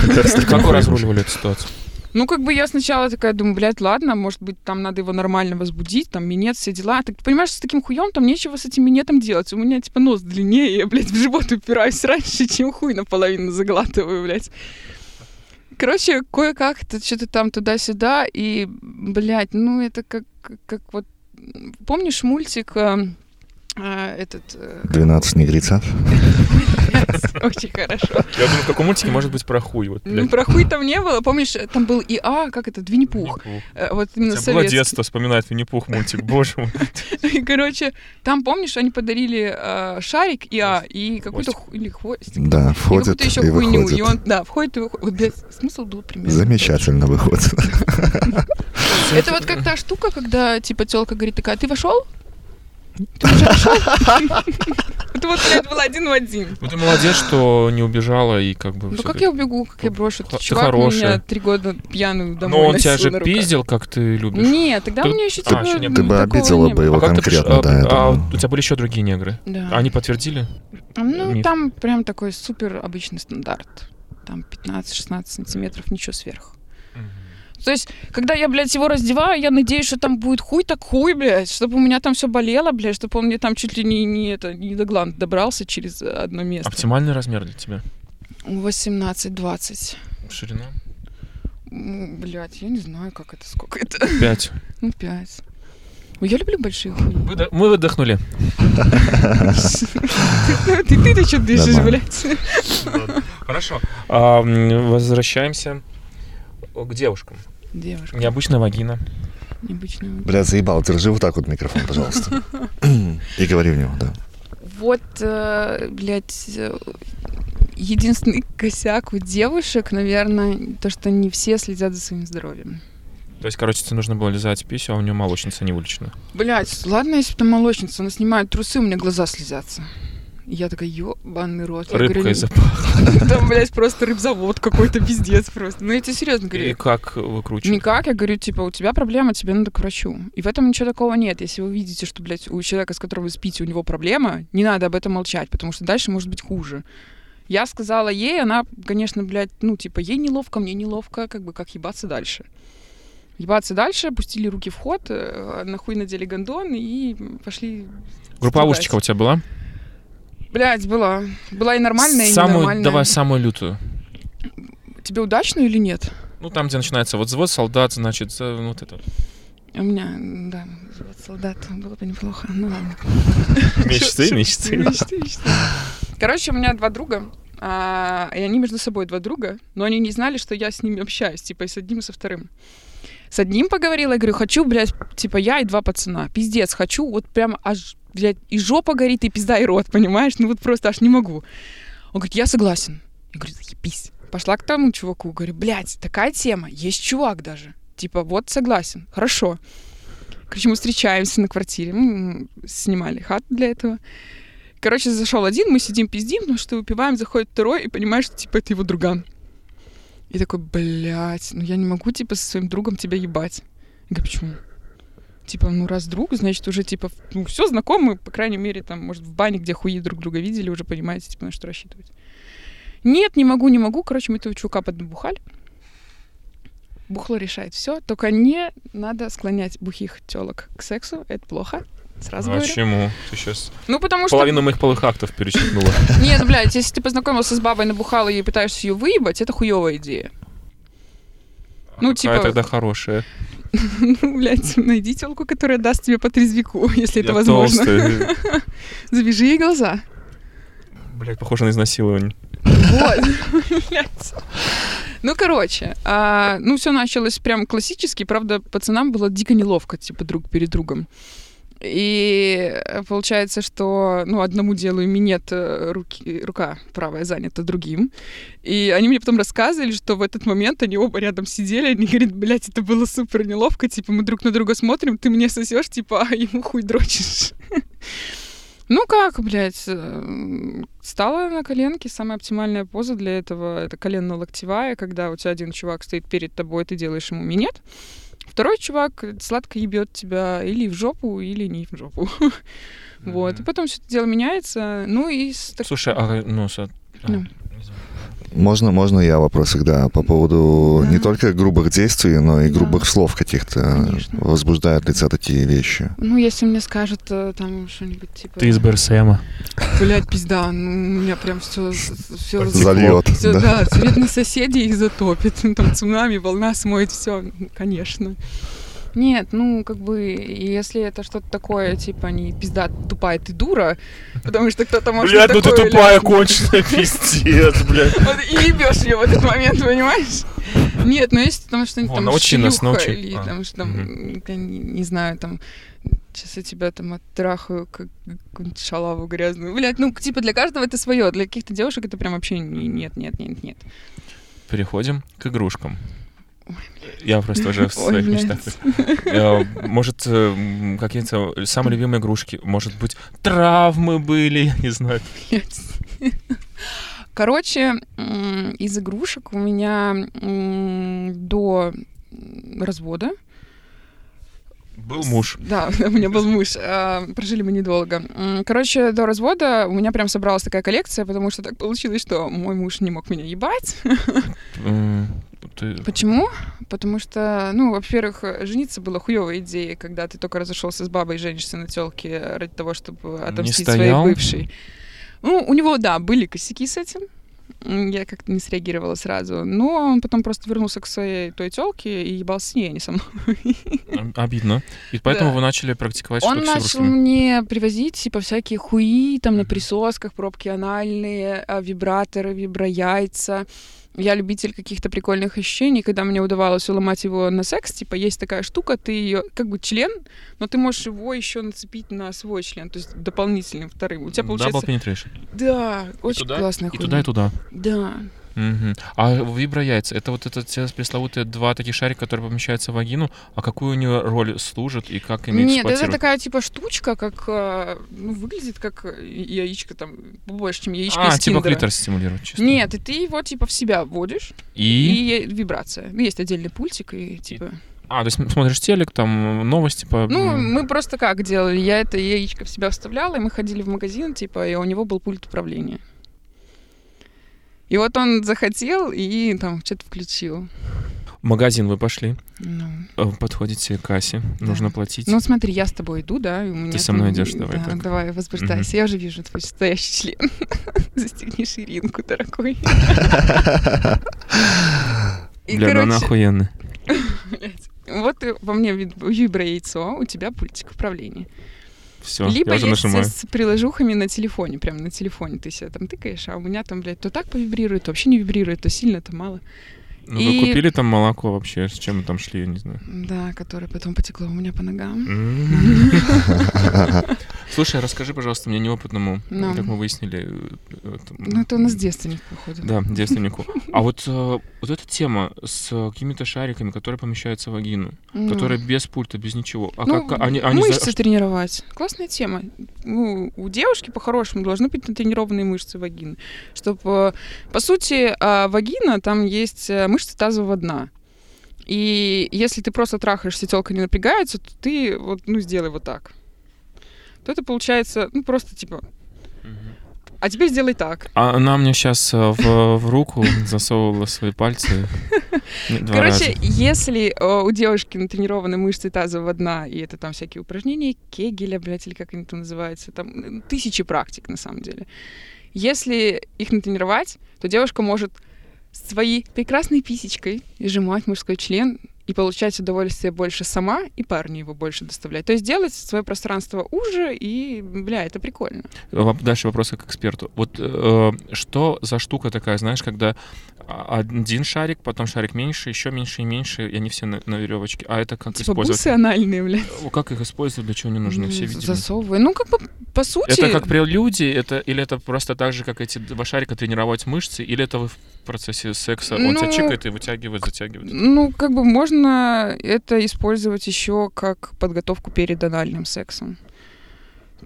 Как вы разруливали эту ситуацию? Ну, как бы я сначала такая думаю, блядь, ладно, может быть, там надо его нормально возбудить, там минет, все дела. Так, понимаешь, с таким хуем там нечего с этим минетом делать. У меня, типа, нос длиннее, я, блядь, в живот упираюсь раньше, чем хуй наполовину заглатываю, блядь. Короче, кое-как это что-то там туда-сюда, и, блядь, ну, это как, как вот... Помнишь мультик э, э, этот... э, 12 негрицат. Очень хорошо. Я думаю, в каком мультике может быть про хуй? Вот, Ну, про хуй там не было. Помнишь, там был ИА, как это, Винни-Пух. Э, Вот именно тебя было советский. детство, вспоминает Винни-Пух мультик, боже мой. И, короче, там, помнишь, они подарили э, шарик ИА и какой-то ху- или хвостик. Да, и входит какую-то еще и хуйню. выходит. И он, да, входит и выходит. Смысл был примерно. Замечательно выходит. Это вот как та штука, когда, типа, телка говорит такая, ты вошел? Ты уже вошел? Вот блядь, был один в один. Ну ты молодец, что не убежала и как бы... Ну как я убегу, как я брошу? Ты Чувак хорошая. меня три года пьяную домой Но он тебя же пиздил, как ты любишь. Нет, тогда у меня еще А, типа... ну, Ты бы обидела бы его А конкретно, а, да, это а было. у тебя были еще другие негры? Да. А Они подтвердили? Ну, там прям такой супер обычный стандарт. Там 15-16 сантиметров, ничего сверх. То есть, когда я, блядь, его раздеваю, я надеюсь, что там будет хуй так хуй, блядь, чтобы у меня там все болело, блядь, чтобы он мне там чуть ли не, не, это, не до гланд добрался через одно место. Оптимальный размер для тебя? 18-20. Ширина? Блядь, я не знаю, как это, сколько это. Пять. Ну, 5. Я люблю большие. Выда- Мы выдохнули. Ты ты что дышишь, блядь? Хорошо. А, Возвращаемся к девушкам. Девушка, Необычная вагина. необычная. Бля, заебал, держи вот так вот микрофон, пожалуйста. И говори в него, да. Вот, э, блядь, единственный косяк у девушек, наверное, то, что не все следят за своим здоровьем. То есть, короче, тебе нужно было лизать писю, а у нее молочница не вылечена. Блядь, ладно, если бы там молочница, она снимает трусы, у меня глаза слезятся. И Я такая, ёбаный рот. Я Рыбкой говорю, запах. Там, блядь, просто рыбзавод какой-то, пиздец просто. Ну, я тебе серьезно И говорю. как выкручивать? Никак, я говорю, типа, у тебя проблема, тебе надо к врачу. И в этом ничего такого нет. Если вы видите, что, блядь, у человека, с которым вы спите, у него проблема, не надо об этом молчать, потому что дальше может быть хуже. Я сказала ей, она, конечно, блядь, ну, типа, ей неловко, мне неловко, как бы, как ебаться дальше. Ебаться дальше, опустили руки в ход, э, нахуй надели гондон и пошли... Групповушечка у тебя была? Блядь, была. Была и нормальная, и самую, ненормальная. Давай самую лютую. Тебе удачную или нет? Ну, там, где начинается вот взвод, солдат, значит, ну, вот это. У меня, да, вот солдат, было бы неплохо. Ну ладно. Мечты, мечты. мечты, мечты. Короче, у меня два друга, а, и они между собой два друга, но они не знали, что я с ними общаюсь, типа, и с одним, и со вторым. С одним поговорила, я говорю, хочу, блядь, типа, я и два пацана. Пиздец, хочу, вот прям аж, блядь, и жопа горит, и пизда, и рот, понимаешь? Ну вот просто аж не могу. Он говорит, я согласен. Я говорю, заебись. Пошла к тому чуваку, говорю, блядь, такая тема, есть чувак даже. Типа, вот согласен, хорошо. Короче, мы встречаемся на квартире, мы снимали хату для этого. Короче, зашел один, мы сидим, пиздим, ну что выпиваем, заходит второй, и понимаешь, что, типа, это его друган. И такой, блядь, ну я не могу, типа, со своим другом тебя ебать. Я говорю, почему? Типа, ну раз друг, значит, уже, типа, ну все знакомы, по крайней мере, там, может, в бане, где хуи друг друга видели, уже понимаете, типа, на что рассчитывать. Нет, не могу, не могу. Короче, мы этого чувака подбухали. Бухло решает все, только не надо склонять бухих телок к сексу, это плохо. Сразу А говорю. чему? Ты сейчас Ну, потому что... половину моих полых актов перечеркнула. Нет, блядь, если ты познакомился с бабой, набухал ее и пытаешься ее выебать, это хуевая идея. Ну, Какая типа- тогда хорошая. Ну, блядь, найди телку, которая даст тебе по трезвику, если это возможно. Завяжи ей глаза. Блять, похоже на изнасилование. Вот. Блядь. Ну, короче, а, ну, все началось прям классически, правда, пацанам было дико неловко, типа, друг перед другом. И э, получается, что, ну, одному делаю минет, э, руки, рука правая занята другим. И они мне потом рассказывали, что в этот момент они оба рядом сидели, они говорят, блядь, это было супер неловко, типа, мы друг на друга смотрим, ты мне сосешь, типа, а ему хуй дрочишь. Ну как, блядь, э, стала на коленке, самая оптимальная поза для этого это коленно-локтевая, когда у тебя один чувак стоит перед тобой, ты делаешь ему минет, второй чувак сладко ебет тебя или в жопу, или не в жопу. Вот, и потом все это дело меняется, ну и... Слушай, а ну, со- Ну. Можно, можно я вопрос всегда по поводу Да. не только грубых действий, но и Да. грубых слов каких-то. Конечно. Возбуждают ли тебя такие вещи? Ну, если мне скажут э, там что-нибудь типа... Ты из БРСМа. Блядь, пизда, ну, у меня прям все... все Зальет. Всё, да. да, цвет на соседей их затопит. Там цунами, волна смоет все, конечно. Нет, ну, как бы, если это что-то такое, типа, не пизда, тупая ты дура, потому что кто-то может Блядь, ну ты тупая конченая, пиздец, блядь. Вот И ебешь ее в этот момент, понимаешь? Нет, ну если там что-нибудь там шлюха или А, там, что там, не, знаю, там, сейчас я тебя там оттрахаю, как какую-нибудь шалаву грязную. Блядь, ну, типа, для каждого это свое, для каких-то девушек это прям вообще не- нет, нет, нет, нет. Переходим к игрушкам. Я просто уже в своих Ой, мечтах. Э, может, э, какие-то самые любимые игрушки? Может быть, травмы были? Я не знаю. Короче, из игрушек у меня до развода был муж. Да, у меня был муж. А, прожили мы недолго. Короче, до развода у меня прям собралась такая коллекция, потому что так получилось, что мой муж не мог меня ебать. Почему? Потому что, ну, во-первых, жениться было хуевой идеей, когда ты только разошелся с бабой и женишься на телке ради того, чтобы отомстить своей бывшей. Ну, у него, да, были косяки с этим. Я как-то не среагировала сразу. Но он потом просто вернулся к своей той телке и ебал с ней, а не со мной. Обидно. И поэтому да. вы начали практиковать Он начал мне привозить, типа, всякие хуи, там, на присосках, пробки анальные, а, вибраторы, виброяйца. Я любитель каких-то прикольных ощущений, когда мне удавалось уломать его на секс, типа есть такая штука, ты ее как бы член, но ты можешь его еще нацепить на свой член, то есть дополнительным вторым. У тебя получается... Double penetration. Да, очень классная И туда, и туда. Да. Угу. А виброяйца, это вот это те пресловутые два таких шарика, которые помещаются в вагину, а какую у нее роль служит и как ими Нет, это такая типа штучка, как, э, ну, выглядит как яичко там, больше, чем яичко А, типа клитор стимулирует чисто. Нет, и ты его типа в себя вводишь. И? И вибрация. Ну, есть отдельный пультик и типа... А, то есть смотришь телек, там новости по... Ну, мы просто как делали? Я это яичко в себя вставляла, и мы ходили в магазин, типа, и у него был пульт управления. И вот он захотел и там что-то включил. В магазин вы пошли. Ну. Э, подходите к кассе. Да. Нужно платить. Ну, смотри, я с тобой иду, да, и у меня... Ты со мной идешь, давай да, так. давай, возбуждайся. Угу. Я уже вижу твой настоящий член. Застегни ширинку, дорогой. Бля, она охуенная. Вот во мне вибро-яйцо, у тебя пультик управления. Все, Либо я уже есть нажимаю. с приложухами на телефоне, прям на телефоне ты себя там тыкаешь, а у меня там, блядь, то так повибрирует, то вообще не вибрирует, то сильно, то мало. Ну, и... вы купили там молоко вообще, с чем мы там шли, я не знаю. Да, которое потом потекло у меня по ногам. Слушай, расскажи, пожалуйста, мне неопытному, no. как мы выяснили. Э, ну, это у нас девственник, походу. Да, девственнику. А вот, э, вот эта тема с какими-то шариками, которые помещаются в вагину, no. которые без пульта, без ничего. А ну, как они, мышцы тренировать. Классная тема. Ну, у девушки, по-хорошему, должны быть натренированные мышцы вагины. Чтобы, э, по сути, а, вагина, там есть мышцы тазового дна. И если ты просто трахаешься, телка не напрягается, то ты вот, ну, сделай вот так то это получается, ну, просто типа... А теперь сделай так. А она мне сейчас э, в, в руку засовывала свои пальцы. Короче, если э, у девушки натренированы мышцы тазового дна, и это там всякие упражнения, кегеля, блядь, или как они там называются, там тысячи практик на самом деле. Если их натренировать, то девушка может своей прекрасной писечкой сжимать мужской член и получать удовольствие больше сама, и парню его больше доставлять. То есть делать свое пространство уже, и, бля, это прикольно. Дальше вопрос к эксперту. Вот э, что за штука такая, знаешь, когда один шарик, потом шарик меньше, еще меньше и меньше, и они все на, на веревочке. А это как типа использовать? бусы анальные, блядь. Как их использовать, для чего они нужны? Все видели. Засовывай. Ну, как бы, по сути... Это как прелюдии, это, или это просто так же, как эти два шарика тренировать мышцы, или это вы в процессе секса, он ну, тебя чекает и вытягивает, затягивает? Ну, как бы можно это использовать еще как подготовку перед анальным сексом.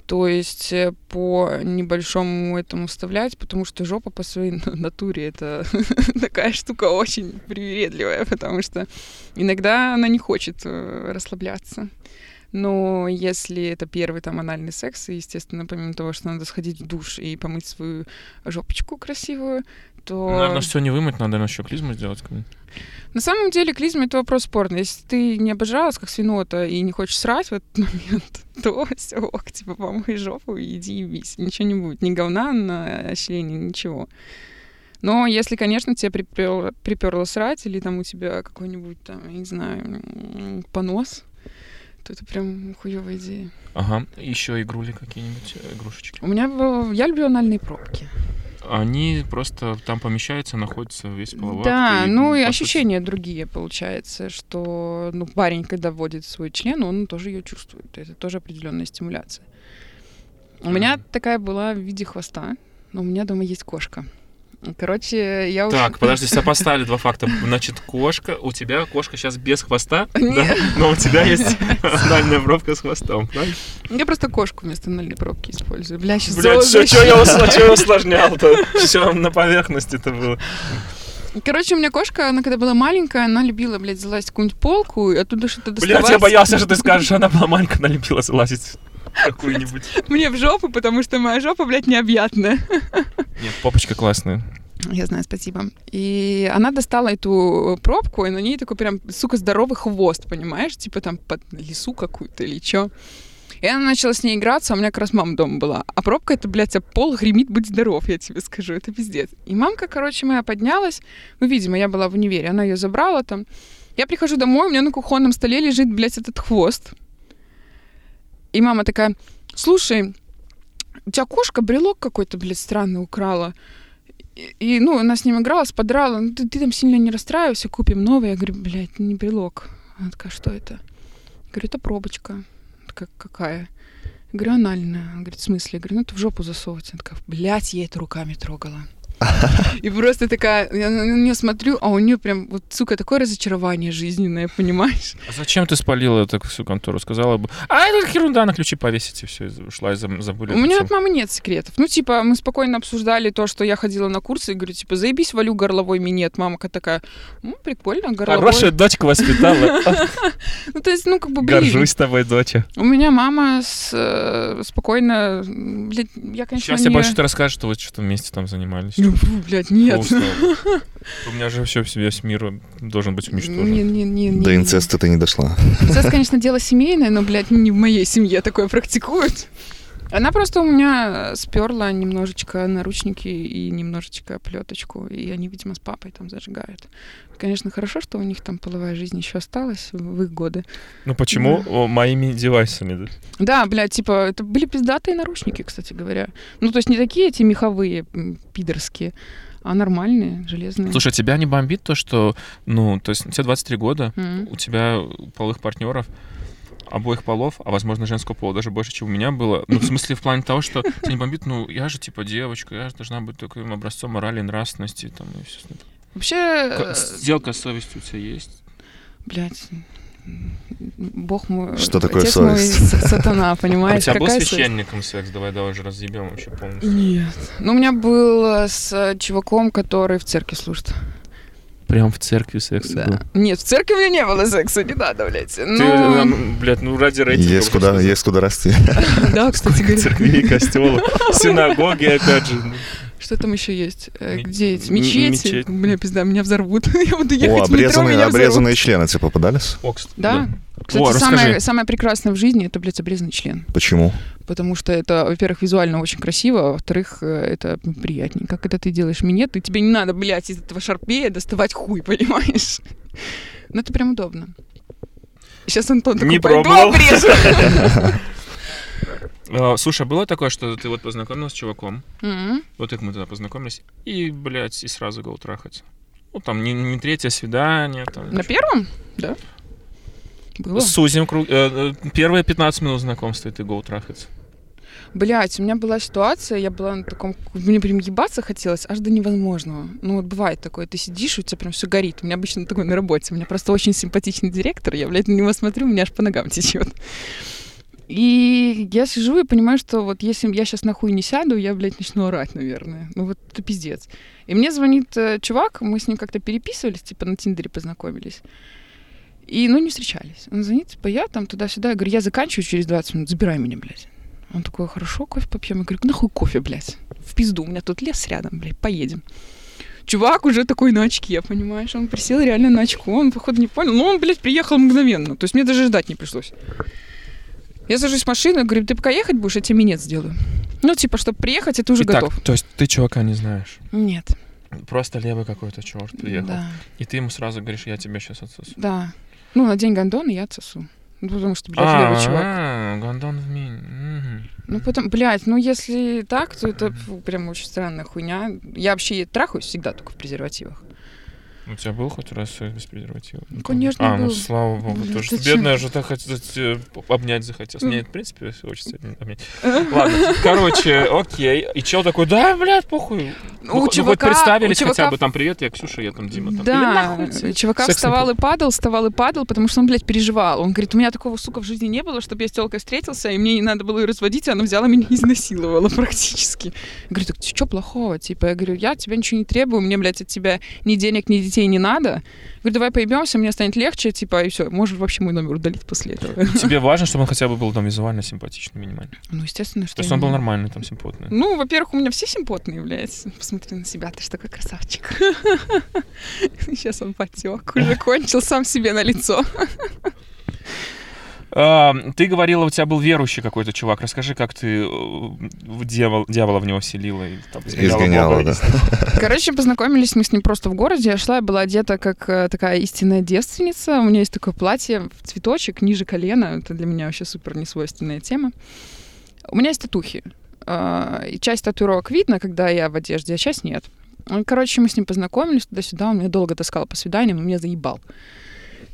То есть э, по небольшому этому вставлять, потому что жопа по своей натуре это такая штука очень привередливая, потому что иногда она не хочет э, расслабляться. Но если это первый там анальный секс, и, естественно, помимо того, что надо сходить в душ и помыть свою жопочку красивую, то... Наверное, все не вымыть, надо еще клизму сделать. На самом деле клизма — это вопрос спорный. Если ты не обожалась, как свинота, и не хочешь срать в этот момент, то все, ок, типа, помой жопу и иди ебись. Ничего не будет. Ни говна на ощущение, ничего. Но если, конечно, тебе приперло, приперло срать, или там у тебя какой-нибудь, там, я не знаю, понос, то это прям хуевая идея. Ага. Еще игрули какие-нибудь, э, игрушечки? У меня... Я люблю анальные пробки они просто там помещаются, находятся весь половой Да, и, ну и ощущения сути... другие, получается, что ну, парень, когда вводит свой член, он тоже ее чувствует. Это тоже определенная стимуляция. У меня такая была в виде хвоста, но у меня дома есть кошка. Короче, я уже... Так, подожди, сопоставили два факта. Значит, кошка, у тебя кошка сейчас без хвоста, да? но у тебя есть анальная пробка с хвостом, правильно? Я просто кошку вместо анальной пробки использую. Бля, сейчас Бля, что я усложнял-то? Все на поверхности это было. Короче, у меня кошка, она когда была маленькая, она любила, блядь, залазить какую-нибудь полку и оттуда что-то доставать. Блядь, я боялся, что ты скажешь, она была маленькая, она любила залазить какую-нибудь. Мне в жопу, потому что моя жопа, блядь, необъятная. Нет, попочка классная. Я знаю, спасибо. И она достала эту пробку, и на ней такой прям, сука, здоровый хвост, понимаешь? Типа там под лесу какую-то или что. И она начала с ней играться, а у меня как раз мама дома была. А пробка это, блядь, а пол гремит, быть здоров, я тебе скажу, это пиздец. И мамка, короче, моя поднялась, ну, видимо, я была в универе, она ее забрала там. Я прихожу домой, у меня на кухонном столе лежит, блядь, этот хвост. И мама такая, слушай, у тебя кошка брелок какой-то, блядь, странный украла. И, и, ну, она с ним играла, подрала. Ну, ты, ты там сильно не расстраивайся, купим новый. Я говорю, блядь, не брелок. Она такая, что это? Я говорю, это пробочка как, какая? Я говорю, анальная. Она говорит, в смысле? Я говорю, ну это в жопу засовывать. Она такая, блядь, я это руками трогала. И просто такая, я на нее смотрю, а у нее прям, вот, сука, такое разочарование жизненное, понимаешь? А зачем ты спалила эту всю контору? Сказала бы, а это ерунда, на ключи повесить, и все, ушла и забыли. У меня от мамы нет секретов. Ну, типа, мы спокойно обсуждали то, что я ходила на курсы, и говорю, типа, заебись, валю горловой минет. Мамка такая, ну, прикольно, горловой. Хорошая дочка воспитала. Ну, то есть, ну, как бы, блин. Горжусь тобой, доча. У меня мама э, спокойно, блядь, я, конечно, Сейчас я больше ты расскажешь, что вы что-то вместе там занимались. Ну, блядь, нет. У меня же все весь мир должен быть уничтожен. Не, не, не, не, До инцеста ты не дошла. Инцест, конечно, дело семейное, но, блядь, не в моей семье такое практикуют. Она просто у меня сперла немножечко наручники и немножечко плеточку, и они, видимо, с папой там зажигают. Конечно, хорошо, что у них там половая жизнь еще осталась в их годы. Ну почему да. моими девайсами? Да? да, блядь, типа, это были пиздатые наручники, кстати говоря. Ну, то есть не такие эти меховые, пидорские, а нормальные, железные. Слушай, тебя не бомбит то, что, ну, то есть тебе 23 года, mm-hmm. у тебя полых партнеров, обоих полов, а возможно женского пола даже больше, чем у меня было. Ну, в смысле, в плане того, что тебя не бомбит, ну, я же типа девочка, я же должна быть таким образцом морали, нравственности там и все. Вообще... Э, сделка с совестью у тебя есть? Блять, Бог мой, Что такое отец совесть? мой сатана, понимаешь? А у тебя был священником секс? Давай, давай уже разъебем вообще полностью. Нет. Ну, у меня был э, с чуваком, который в церкви служит. Прям в церкви секс да. был? Нет, в церкви у меня не было секса, не надо, блядь. Но... Ты, ну, ну, блядь, ну ради рейтинга. Есть куда, есть куда расти. Да, кстати говоря. Церкви, костелы, синагоги, опять же. Что там еще есть? Э, где эти? Мечети? Мечеть. Бля, пизда, меня взорвут. Я буду ехать О, обрезанные, метро, обрезанные члены тебе попадались? О, да. Кстати, О, самое, самое прекрасное в жизни — это, блядь, обрезанный член. Почему? Потому что это, во-первых, визуально очень красиво, а во-вторых, э, это приятненько. Когда ты делаешь минет, и тебе не надо, блядь, из этого шарпея доставать хуй, понимаешь? Ну, это прям удобно. Сейчас Антон такой, не пробовал. обрежу. А, слушай, а было такое, что ты вот познакомилась с чуваком, mm-hmm. вот как мы тогда познакомились, и, блядь, и сразу гол трахать? Ну, там, не, не третье свидание. Там, На первом? Да. Было. Сузим круг. Э, э, первые 15 минут знакомства, и ты гол трахать. Блять, у меня была ситуация, я была на таком... Мне прям ебаться хотелось аж до невозможного. Ну вот бывает такое, ты сидишь, у тебя прям все горит. У меня обычно такое на работе. У меня просто очень симпатичный директор, я, блядь, на него смотрю, у меня аж по ногам течет. И я сижу и понимаю, что вот если я сейчас нахуй не сяду, я, блядь, начну орать, наверное. Ну вот это пиздец. И мне звонит э, чувак, мы с ним как-то переписывались, типа на Тиндере познакомились. И, ну, не встречались. Он звонит, типа, я там туда-сюда. Я говорю, я заканчиваю через 20 минут, забирай меня, блядь. Он такой, хорошо, кофе попьем. Я говорю, нахуй кофе, блядь. В пизду, у меня тут лес рядом, блядь, поедем. Чувак уже такой на очке, понимаешь? Он присел реально на очко, он, походу, не понял. Но он, блядь, приехал мгновенно. То есть мне даже ждать не пришлось. Я сажусь в машину, говорю, ты пока ехать будешь, я тебе минет сделаю. Ну, типа, чтобы приехать, это уже Итак, готов. То есть ты чувака не знаешь? Нет. Просто левый какой-то черт приехал. Да. И ты ему сразу говоришь, я тебя сейчас отсосу. Да. Ну, на день гондона я отсосу. Ну, потому что, блядь, левый чувак. А, гондон в мини. Ну, потом, блядь, ну, если так, то это прям очень странная хуйня. Я вообще трахаюсь всегда только в презервативах. У тебя был хоть раз без презерватива? Ну, конечно, А, ну, был. ну, слава богу. Блин, что бедная же так хотела обнять захотелось. Мне, в принципе, хочется обнять. Ладно, короче, окей. И чел такой, да, блядь, похуй. Ну, у чувака, вы представились чувака... хотя бы там привет, я Ксюша, я там Дима. Там. Да, чувака Секс вставал и падал, вставал и падал, потому что он, блядь, переживал. Он говорит, у меня такого, сука, в жизни не было, чтобы я с телкой встретился, и мне не надо было ее разводить, и она взяла меня и изнасиловала практически. Я говорю, так что плохого? Типа, я говорю, я тебя ничего не требую, мне, блядь, от тебя ни денег, ни детей не надо. Говорю, давай поебемся, мне станет легче, типа, и все, можешь вообще мой номер удалить после этого. Тебе важно, чтобы он хотя бы был там визуально симпатичный, минимально? Ну, естественно, что... То есть он был нормальный, там, симпотный? Ну, во-первых, у меня все симпотные, блядь. Посмотри на себя, ты что такой красавчик. Сейчас он потек, уже кончил сам себе на лицо. Ты говорила, у тебя был верующий какой-то чувак. Расскажи, как ты э, дьявол, дьявола в него вселила и там, изгоняла. Да. Короче, познакомились мы с ним просто в городе. Я шла, я была одета как э, такая истинная девственница. У меня есть такое платье в цветочек ниже колена. Это для меня вообще супер несвойственная тема. У меня есть татухи. А, и часть татуировок видно, когда я в одежде, а часть нет. Короче, мы с ним познакомились туда-сюда. Он меня долго таскал по свиданиям, он меня заебал.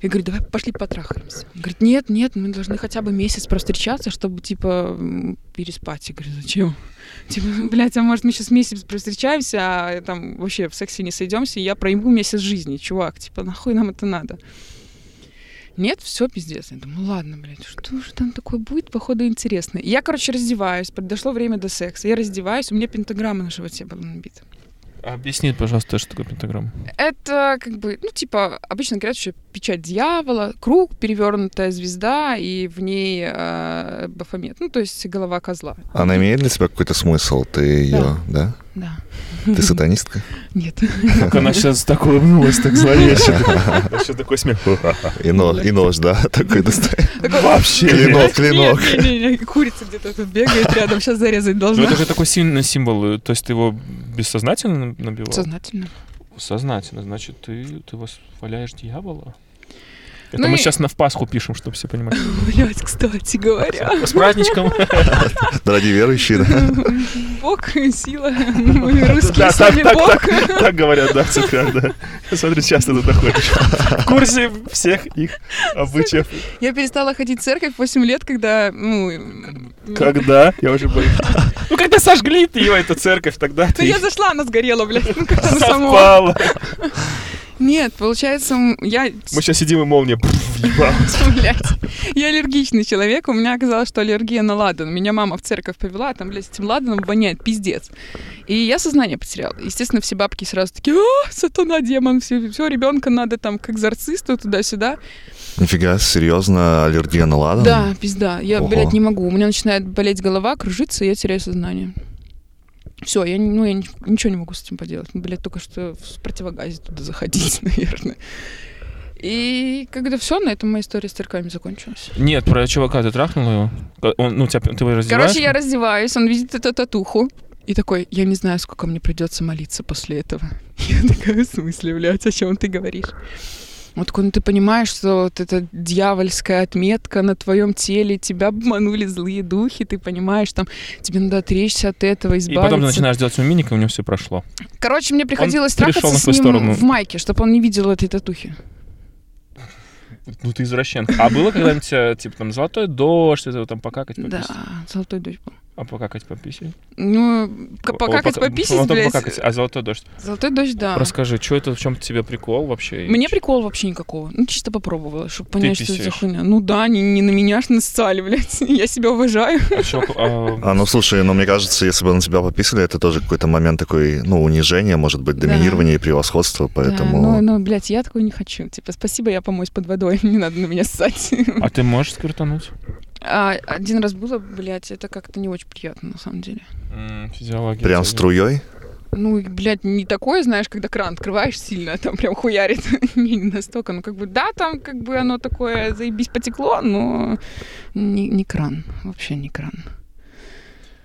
Я говорю, давай пошли потрахаемся. Он говорит, нет, нет, мы должны хотя бы месяц встречаться, чтобы, типа, переспать. Я говорю, зачем? Типа, блядь, а может мы сейчас месяц встречаемся, а там вообще в сексе не сойдемся, и я проебу месяц жизни, чувак. Типа, нахуй нам это надо? Нет, все пиздец. Я думаю, ладно, блядь, что же там такое будет, походу, интересно. я, короче, раздеваюсь, подошло время до секса. Я раздеваюсь, у меня пентаграмма на животе была набита. Объясни, пожалуйста, что такое пентаграмма. Это как бы, ну, типа, обычно говорят, что печать дьявола, круг, перевернутая звезда, и в ней э, Бафомет, ну, то есть голова козла. Она имеет для тебя какой-то смысл? Ты ее, да? Да. Ты сатанистка? Нет. Как она сейчас так улыбнулась, так зловеще. Еще такой смех. И нож, да, такой достает. Вообще. Клинок, клинок. Курица где-то тут бегает рядом, сейчас зарезать должна. Ну это же такой сильный символ, то есть ты его бессознательно набивал? Сознательно. Сознательно, значит, ты, ты восхваляешь дьявола? Это ну мы и... сейчас на в Пасху пишем, чтобы все понимали. Блять, кстати говоря. С праздничком. Дорогие верующие, да? Бог, сила. Мы русские сами Бог. Так говорят, да, в церквях, да. Смотри, часто туда ходишь. В курсе всех их обычаев. Я перестала ходить в церковь 8 лет, когда, ну... Когда? Я уже боюсь. Ну, когда сожгли ты его, эту церковь, тогда ты... Ну, я зашла, она сгорела, блядь. Ну, как Совпало. Нет, получается, я... Мы сейчас сидим и молния Я аллергичный человек, у меня оказалось, что аллергия на ладан. Меня мама в церковь повела, там, блядь, этим ладаном воняет, пиздец. И я сознание потеряла. Естественно, все бабки сразу такие, а, сатана, демон, все, все ребенка надо там к экзорцисту туда-сюда. Нифига, серьезно, аллергия на ладан? Да, пизда. Я, Ого. блядь, не могу. У меня начинает болеть голова, кружиться, и я теряю сознание. Все, я, ну, я ничего не могу с этим поделать. Ну, блядь, только что в противогазе туда заходить, наверное. И когда все, на этом моя история с церквами закончилась. Нет, про чувака ты трахнула его? Он, ну, тебя, ты его раздеваешь? Короче, я раздеваюсь, он видит эту татуху. И такой, я не знаю, сколько мне придется молиться после этого. Я такая, в смысле, блядь, о чем ты говоришь? Вот когда ты понимаешь, что вот эта дьявольская отметка на твоем теле, тебя обманули злые духи, ты понимаешь, там тебе надо отречься от этого, избавиться. И потом ты начинаешь делать уминика, у него все прошло. Короче, мне приходилось он трахаться с ним сторону. в майке, чтобы он не видел этой татухи. Ну ты извращенка. А было когда-нибудь, э, типа, там, золотой дождь, это там покакать? Да, золотой дождь был. А покакать по писе? Ну, покакать по писе, блядь. Покакать. А золотой дождь? Золотой дождь, да. Расскажи, что это, в чем тебе прикол вообще? Мне прикол вообще никакого. Ну, чисто попробовала, чтобы понять, Ты что это за хуйня. Ну да, не, не на меня ж насцали, блядь. Я себя уважаю. А, шо, а... а, ну слушай, ну мне кажется, если бы на тебя пописали, это тоже какой-то момент такой, ну, унижения, может быть, доминирования да. и превосходства, поэтому... Да, ну, ну, блядь, я такой не хочу. Типа, спасибо, я помоюсь под водой, не надо на меня ссать. А ты можешь сквертануть? А, один раз было, блядь, это как-то не очень приятно, на самом деле. Физиология. Прям струей? Ну, блядь, не такое, знаешь, когда кран открываешь сильно, там прям хуярит. не, не настолько. Ну, как бы, да, там как бы оно такое, заебись, потекло, но не, не кран. Вообще не кран.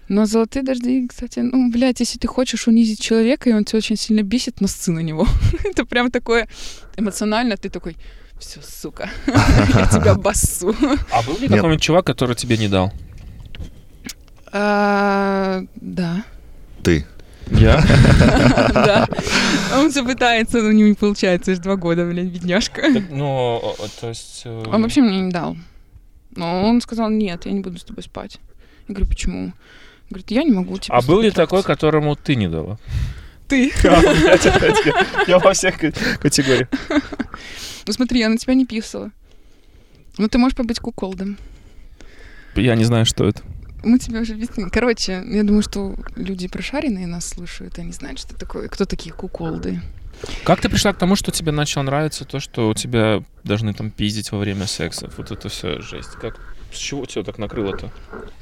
Но золотые дожди, кстати, ну, блядь, если ты хочешь унизить человека, и он тебя очень сильно бесит, носы на него. это прям такое эмоционально, ты такой, все, сука, я тебя басу. А был ли какой-нибудь чувак, который тебе не дал? А, да. Ты? Я? Да. Он все пытается, но не получается. Уже два года, блядь, бедняжка. Ну, то есть... Э, он вообще мне не дал. Но он сказал, нет, я не буду с тобой спать. Я говорю, почему? Говорит, я не могу тебя А был ли такой, которому ты не дала? Ты. Я во всех категориях. Ну смотри, я на тебя не писала. Ну ты можешь побыть куколдом. Я не знаю, что это. Мы тебе уже объяснили. Короче, я думаю, что люди прошаренные нас слушают, они знают, что такое, кто такие куколды. Как ты пришла к тому, что тебе начало нравиться то, что у тебя должны там пиздить во время секса? Вот это все жесть. Как, с чего тебя так накрыло-то?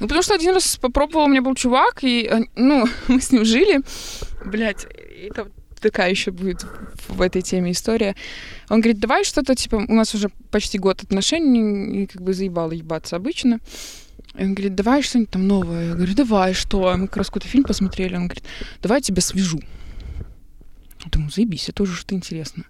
Ну, потому что один раз попробовал, у меня был чувак, и, э, ну, мы с ним жили. Блять, это такая еще будет в этой теме история. Он говорит, давай что-то, типа, у нас уже почти год отношений, и как бы заебало ебаться обычно. И он говорит, давай что-нибудь там новое. Я говорю, давай, что? Мы как раз какой-то фильм посмотрели. Он говорит, давай я тебя свяжу. Я думаю, заебись, это уже что-то интересно.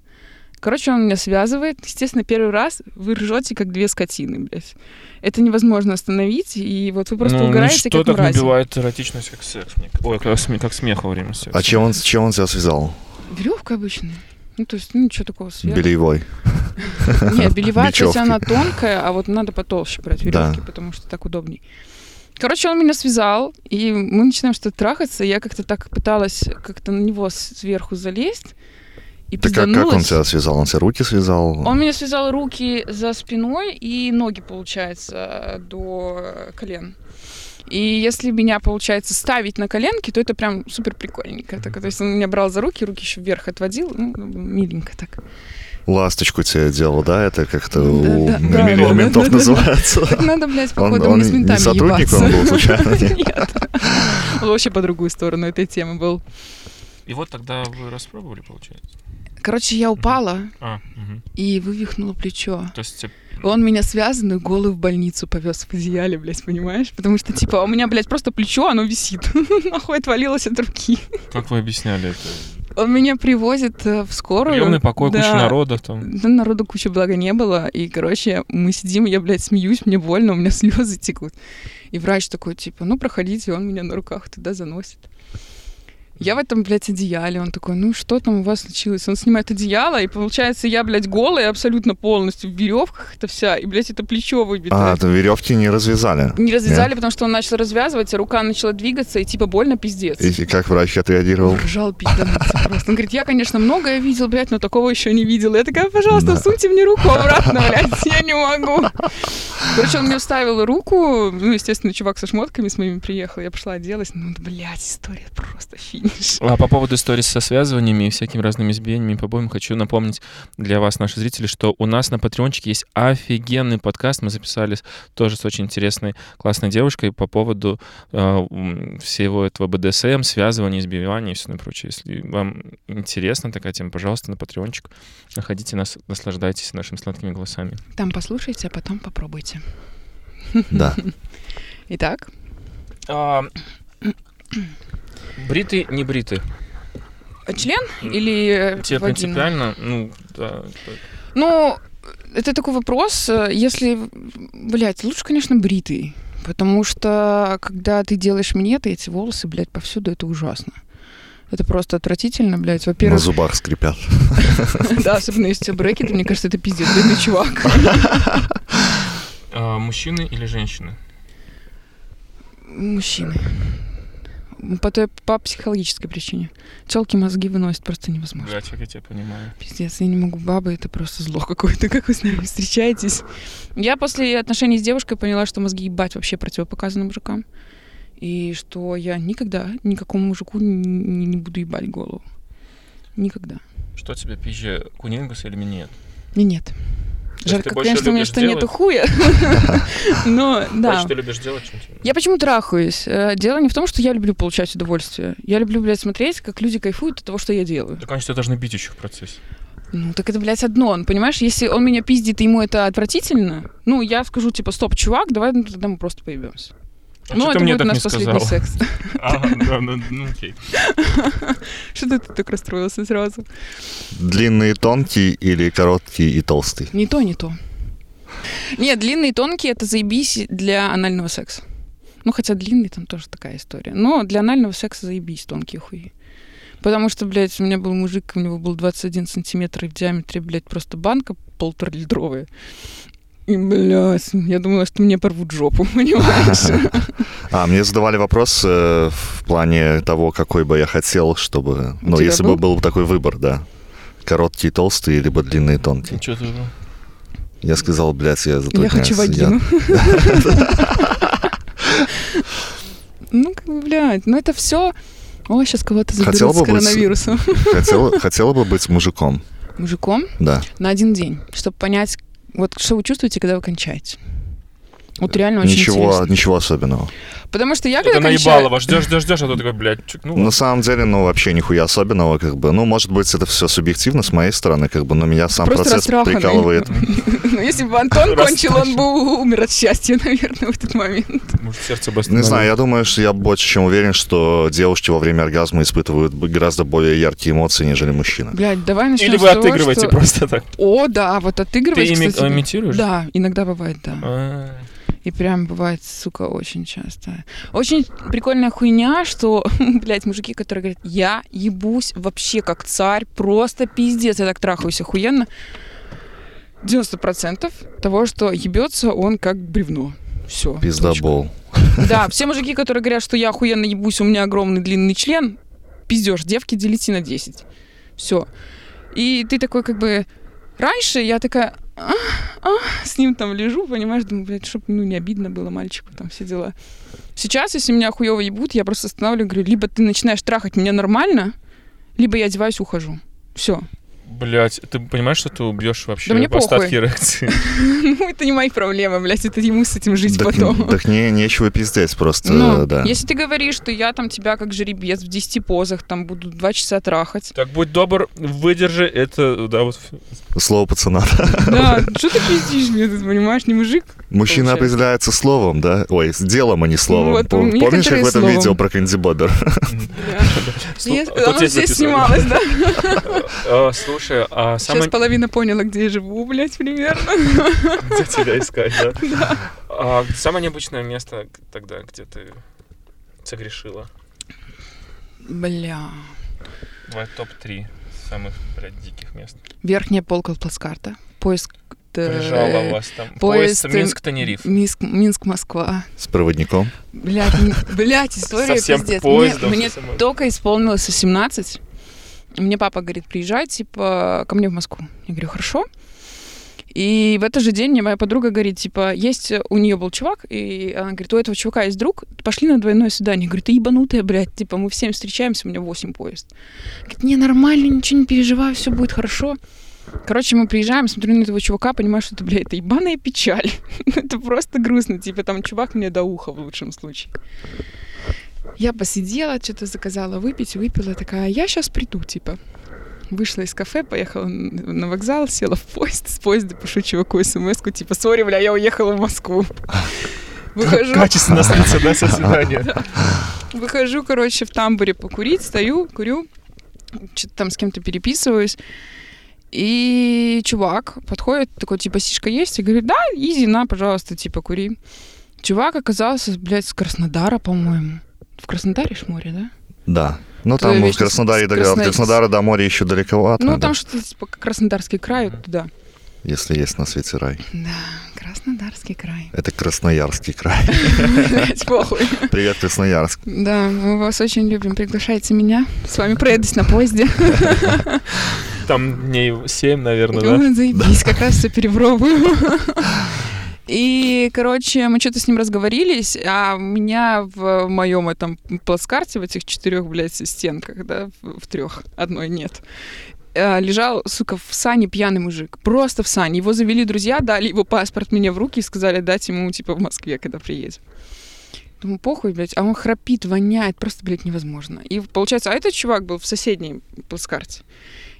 Короче, он меня связывает. Естественно, первый раз вы ржете, как две скотины, блядь. Это невозможно остановить, и вот вы просто ну, угораете, как так мрази. набивает эротичность, как секс. Ой, как, смех, как смех во время секса. А чем он, чем он тебя связал? Веревка обычная. Ну, то есть, ну, ничего такого сверху. Белевой. Нет, белевая, кстати, она тонкая, а вот надо потолще брать веревки, да. потому что так удобней. Короче, он меня связал, и мы начинаем что-то трахаться. Я как-то так пыталась как-то на него сверху залезть. И так как, как он тебя связал? Он тебе руки связал? Он меня связал руки за спиной и ноги, получается, до колен. И если меня получается ставить на коленки, то это прям супер прикольненько. Так, то есть он меня брал за руки, руки еще вверх отводил, ну, миленько так. Ласточку тебе делал, да? Это как-то да, у да, ментов да, называется. Так надо, блядь, походу, он, он с ментами не сотрудник ебаться. он был, случайно? Нет. Он вообще по другую сторону этой темы был. И вот тогда вы распробовали, получается? Короче, я упала а, угу. и вывихнула плечо. То есть он меня связанную голый в больницу повез в одеяле, блядь, понимаешь? Потому что, типа, у меня, блядь, просто плечо, оно висит. Нахуй отвалилось от руки. Как вы объясняли это? Он меня привозит э, в скорую. Приемный покой, да. куча народа там. Да, народу куча, благо, не было. И, короче, мы сидим, я, блядь, смеюсь, мне больно, у меня слезы текут. И врач такой, типа, ну, проходите, он меня на руках туда заносит. Я в этом, блядь, одеяле. Он такой, ну что там у вас случилось? Он снимает одеяло, и получается, я, блядь, голая абсолютно полностью в веревках это вся, и, блядь, это плечо выбито. А, то веревки не развязали? Не развязали, Нет? потому что он начал развязывать, а рука начала двигаться, и типа больно пиздец. И как врач отреагировал? Ржал пиздануться просто. Он говорит, я, конечно, многое видел, блядь, но такого еще не видел. Я такая, пожалуйста, да. всуньте мне руку обратно, блядь, я не могу. Короче, он мне вставил руку, ну, естественно, чувак со шмотками с моими приехал, я пошла оделась, ну, блядь, история просто фи а по поводу истории со связываниями и всякими разными избиениями и побоями хочу напомнить для вас, наши зрители, что у нас на Патреончике есть офигенный подкаст. Мы записали тоже с очень интересной, классной девушкой по поводу э, всего этого БДСМ, связывания, избивания и все и прочее. Если вам интересна такая тема, пожалуйста, на Патреончик находите нас, наслаждайтесь нашими сладкими голосами. Там послушайте, а потом попробуйте. Да. Итак. А, Бритый, не бритый. Член или Тебе принципиально? Ну, да. Ну, это такой вопрос. Если, блядь, лучше, конечно, бритый. Потому что, когда ты делаешь минеты, эти волосы, блядь, повсюду, это ужасно. Это просто отвратительно, блядь. Во-первых... На зубах скрипят. Да, особенно если у тебя брекеты, мне кажется, это пиздец, бедный чувак. А, мужчины или женщины? Мужчины. По, той, по психологической причине. Телки мозги выносят просто невозможно. Блять, как я тебя понимаю. Пиздец, я не могу. Бабы — это просто зло какое-то, как вы с нами встречаетесь. Я после отношений с девушкой поняла, что мозги ебать вообще противопоказаны мужикам. И что я никогда никакому мужику не, не буду ебать голову. Никогда. Что тебе пизже, кунилингус или минет? Не, Жарко, конечно, у меня что делать? нету хуя. Но, да. Что ты любишь делать? Чем я почему трахаюсь? Э, дело не в том, что я люблю получать удовольствие. Я люблю, блядь, смотреть, как люди кайфуют от того, что я делаю. Так, конечно, должны бить еще в процессе. Ну, так это, блядь, одно. Он, понимаешь, если он меня пиздит, и ему это отвратительно, ну, я скажу, типа, стоп, чувак, давай ну, тогда мы просто поебемся. А ну, это будет наш последний сказала? секс. Ага, да, да, ну окей. Что ты так расстроился сразу? Длинный, тонкий или короткий и толстый? Не то, не то. Нет, длинный и тонкий это заебись для анального секса. Ну, хотя длинный там тоже такая история. Но для анального секса заебись тонкие хуи. Потому что, блядь, у меня был мужик, у него был 21 сантиметр в диаметре, блядь, просто банка полуторалитровая. И, блядь, я думала, что мне порвут жопу, понимаешь? А, мне задавали вопрос э, в плане того, какой бы я хотел, чтобы... Ну, если бы был такой выбор, да. Короткий, толстый, либо длинный, тонкий. Что ты Я сказал, блядь, я затрудняюсь. Я хочу вагину. Ну, как бы, блядь, ну это все... Ой, сейчас кого-то заберут хотела с коронавирусом. Хотела, хотела бы быть мужиком. Мужиком? Да. На один день, чтобы понять, вот что вы чувствуете, когда вы кончаете. Вот реально очень ничего, интересно. Ничего особенного. Потому что я когда Это кончаю... наебалово, ждешь, ждешь, ждешь, а тут такой, блядь, чукнул. На самом деле, ну, вообще нихуя особенного, как бы. Ну, может быть, это все субъективно с моей стороны, как бы, но меня сам Просто процесс прикалывает. Ну, если бы Антон кончил, он бы умер от счастья, наверное, в этот момент. Может, сердце бы Не знаю, я думаю, что я больше чем уверен, что девушки во время оргазма испытывают гораздо более яркие эмоции, нежели мужчины. Блядь, давай начнем Или вы отыгрываете просто так? О, да, вот отыгрываете, Ты имитируешь? Да, иногда бывает, да. И прям бывает, сука, очень часто. Очень прикольная хуйня, что, блядь, мужики, которые говорят, я ебусь вообще как царь, просто пиздец, я так трахаюсь охуенно. 90% того, что ебется он как бревно. Все. Пиздобол. Да, все мужики, которые говорят, что я охуенно ебусь, у меня огромный длинный член, пиздешь, девки, делите на 10. Все. И ты такой как бы... Раньше я такая, а, а, с ним там лежу, понимаешь, думаю, блядь, чтобы ну, не обидно было мальчику, там все дела. Сейчас, если меня хуево ебут, я просто останавливаю, говорю, либо ты начинаешь трахать меня нормально, либо я одеваюсь, ухожу. Все. Блять, ты понимаешь, что ты убьешь вообще да мне остатки реакции? Ну, это не мои проблемы, блядь, это ему с этим жить потом. Так не, нечего пиздеть просто, ну, да. Если ты говоришь, что я там тебя как жеребец в 10 позах там буду два часа трахать. Так будь добр, выдержи это, да, вот. Слово пацана. Да, что ты пиздишь мне, ты понимаешь, не мужик? Мужчина определяется словом, да? Ой, с делом, а не словом. Помнишь, как в этом видео про Кэнди Бодер? Оно здесь снималось, да? А, слушай, а. Сейчас половина поняла, где я живу, блядь, примерно. Где тебя искать, да? Да. А самое необычное место тогда, где ты согрешила? Бля. Давай топ-3 самых, блядь, диких мест. Верхняя полка плацкарта. Поиск Прижала вас там. Поезд, поезд Минск-Тенериф. Минск, Минск-Москва. С проводником? Блядь, блядь, история Совсем пиздец. Поездом, мне, мне только исполнилось 18. Мне папа говорит, приезжай, типа, ко мне в Москву. Я говорю, хорошо. И в этот же день мне моя подруга говорит, типа, есть у нее был чувак, и она говорит, у этого чувака есть друг, пошли на двойное свидание. Я говорю, ты ебанутая, блядь, типа, мы всем встречаемся, у меня 8 поезд. Говорит, не, нормально, ничего не переживай, все будет хорошо. Короче, мы приезжаем, смотрю на этого чувака, понимаю, что это, блядь, это ебаная печаль. это просто грустно, типа, там чувак мне до уха в лучшем случае. Я посидела, что-то заказала выпить, выпила, такая, я сейчас приду, типа. Вышла из кафе, поехала на вокзал, села в поезд, с поезда пишу чуваку смс типа, сори, бля, я уехала в Москву. Выхожу. Качественно слиться, да, со свидания. Выхожу, короче, в тамбуре покурить, стою, курю, что-то там с кем-то переписываюсь. И чувак подходит, такой, типа, сишка есть? И говорит, да, изи, на, пожалуйста, типа, кури. Чувак оказался, блядь, с Краснодара, по-моему. В Краснодаре ж море, да? Да. Ну, там в Краснодаре, до, Красно... Краснодара до моря еще далековато. Ну, да. там что-то типа Краснодарский край, вот туда. Если есть на свете рай. Да, Краснодарский край. Это Красноярский край. похуй. Привет, Красноярск. Да, мы вас очень любим. Приглашайте меня. С вами проедусь на поезде. Там дней 7, наверное, да? Заебись, как раз все перепробую. И, короче, мы что-то с ним разговорились, а у меня в моем этом плацкарте, в этих четырех, блядь, стенках, да, в трех, одной нет, э, лежал, сука, в сане пьяный мужик. Просто в сане. Его завели друзья, дали его паспорт мне в руки и сказали дать ему, типа, в Москве, когда приедем. Думаю, похуй, блядь, а он храпит, воняет, просто, блядь, невозможно. И получается, а этот чувак был в соседней плацкарте.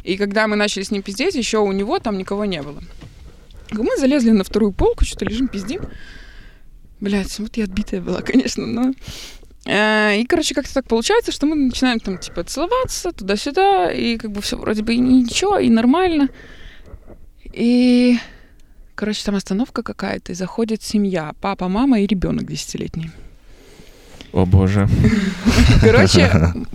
И когда мы начали с ним пиздеть, еще у него там никого не было. Мы залезли на вторую полку, что-то лежим, пиздим. Блять, вот я отбитая была, конечно, но... Э, и, короче, как-то так получается, что мы начинаем там, типа, целоваться туда-сюда, и как бы все вроде бы и ничего, и нормально. И, короче, там остановка какая-то, и заходит семья, папа, мама и ребенок десятилетний. О боже. Короче,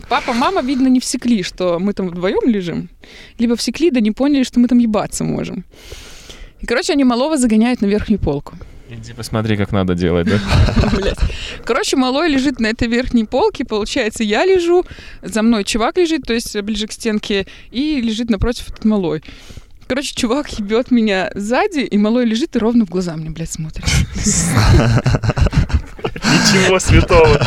папа, мама, видно, не всекли, что мы там вдвоем лежим. Либо всекли, да не поняли, что мы там ебаться можем. И, короче, они малого загоняют на верхнюю полку. Иди посмотри, как надо делать, да? Короче, малой лежит на этой верхней полке, получается, я лежу, за мной чувак лежит, то есть ближе к стенке, и лежит напротив этот малой. Короче, чувак ебет меня сзади, и малой лежит и ровно в глаза мне, блядь, смотрит. Ничего святого.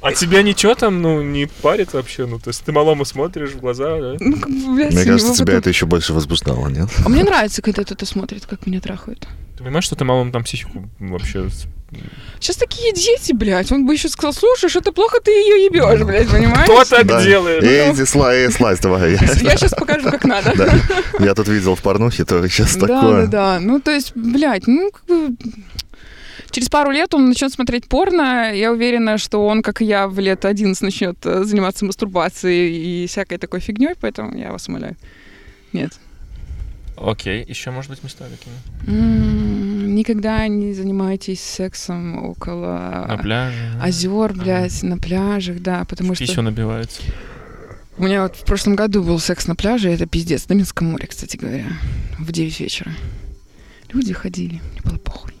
А тебя ничего там, ну, не парит вообще? Ну, то есть ты малому смотришь в глаза, да? Ну, как бы, блядь, Мне кажется, тебя это еще больше возбуждало, нет? А мне нравится, когда кто-то смотрит, как меня трахают. Ты понимаешь, что ты малому там психику вообще Сейчас такие дети, блядь. Он бы еще сказал, слушай, что ты плохо ты ее ебешь, блядь, понимаешь? Кто так да. делает? Эй, ну, слай, слайс, давай. Я сейчас покажу, как надо. Да. Я тут видел в порнухе, то сейчас да, такое. Да, да, Ну, то есть, блядь, ну, как бы... Через пару лет он начнет смотреть порно. Я уверена, что он, как и я, в лет 11 начнет э, заниматься мастурбацией и всякой такой фигней, поэтому я вас умоляю. Нет. Окей, еще, может быть, места какие? Никогда не занимайтесь сексом около на пляже, озер, блядь, на пляжах, да, потому что... Пищу набивается. У меня вот в прошлом году был секс на пляже, это пиздец, на Минском море, кстати говоря, в 9 вечера. Люди ходили, мне было похуй.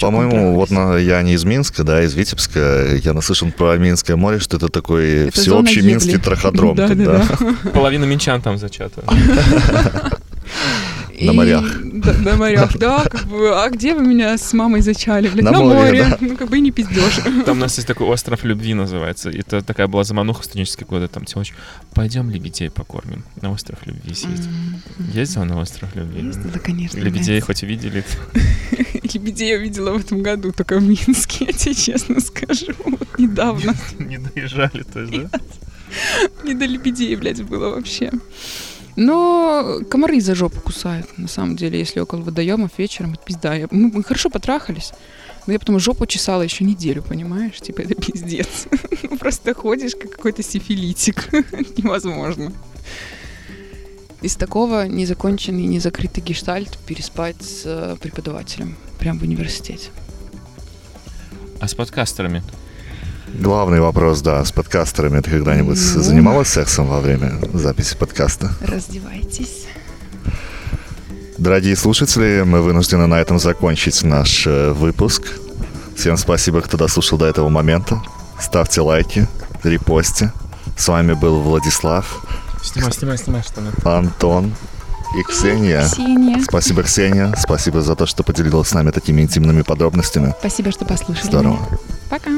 По-моему, вот на, я не из Минска, да, из Витебска. Я наслышан про Минское море, что это такой это всеобщий минский траходром. Да, тут, да, да. Половина минчан там зачата. На морях. на морях, да, как бы, а где вы меня с мамой зачали? Блин, на, на море, море. Да. ну как бы и не пиздешь. Там у нас есть такой остров любви называется. Это такая была замануха в студенческие годы. Там телочь, пойдем лебедей покормим. На остров любви съездить. Mm-hmm. Ездила на остров любви? Ездила, конечно. Лебедей нет. хоть увидели? Лебедей я видела в этом году, только в Минске, я тебе честно скажу. Вот недавно. Не доезжали, то есть, да? Не до лебедей, блядь, было вообще. Но комары за жопу кусают, на самом деле, если около водоемов вечером, это пизда. Я, мы, мы хорошо потрахались, но я потом жопу чесала еще неделю, понимаешь? Типа, это пиздец. Просто ходишь, как какой-то сифилитик. Невозможно. Из такого незаконченный, незакрытый гештальт переспать с э, преподавателем прямо в университете. А с подкастерами? Главный вопрос, да, с подкастерами. Ты когда-нибудь ну... занималась сексом во время записи подкаста? Раздевайтесь. Дорогие слушатели, мы вынуждены на этом закончить наш э, выпуск. Всем спасибо, кто дослушал до этого момента. Ставьте лайки, репости. С вами был Владислав. Снимай, снимай, снимай штаны. Антон и Ксения. Ксения. Спасибо, Ксения. Спасибо за то, что поделилась с нами такими интимными подробностями. Спасибо, что послушали. Здорово. Пока.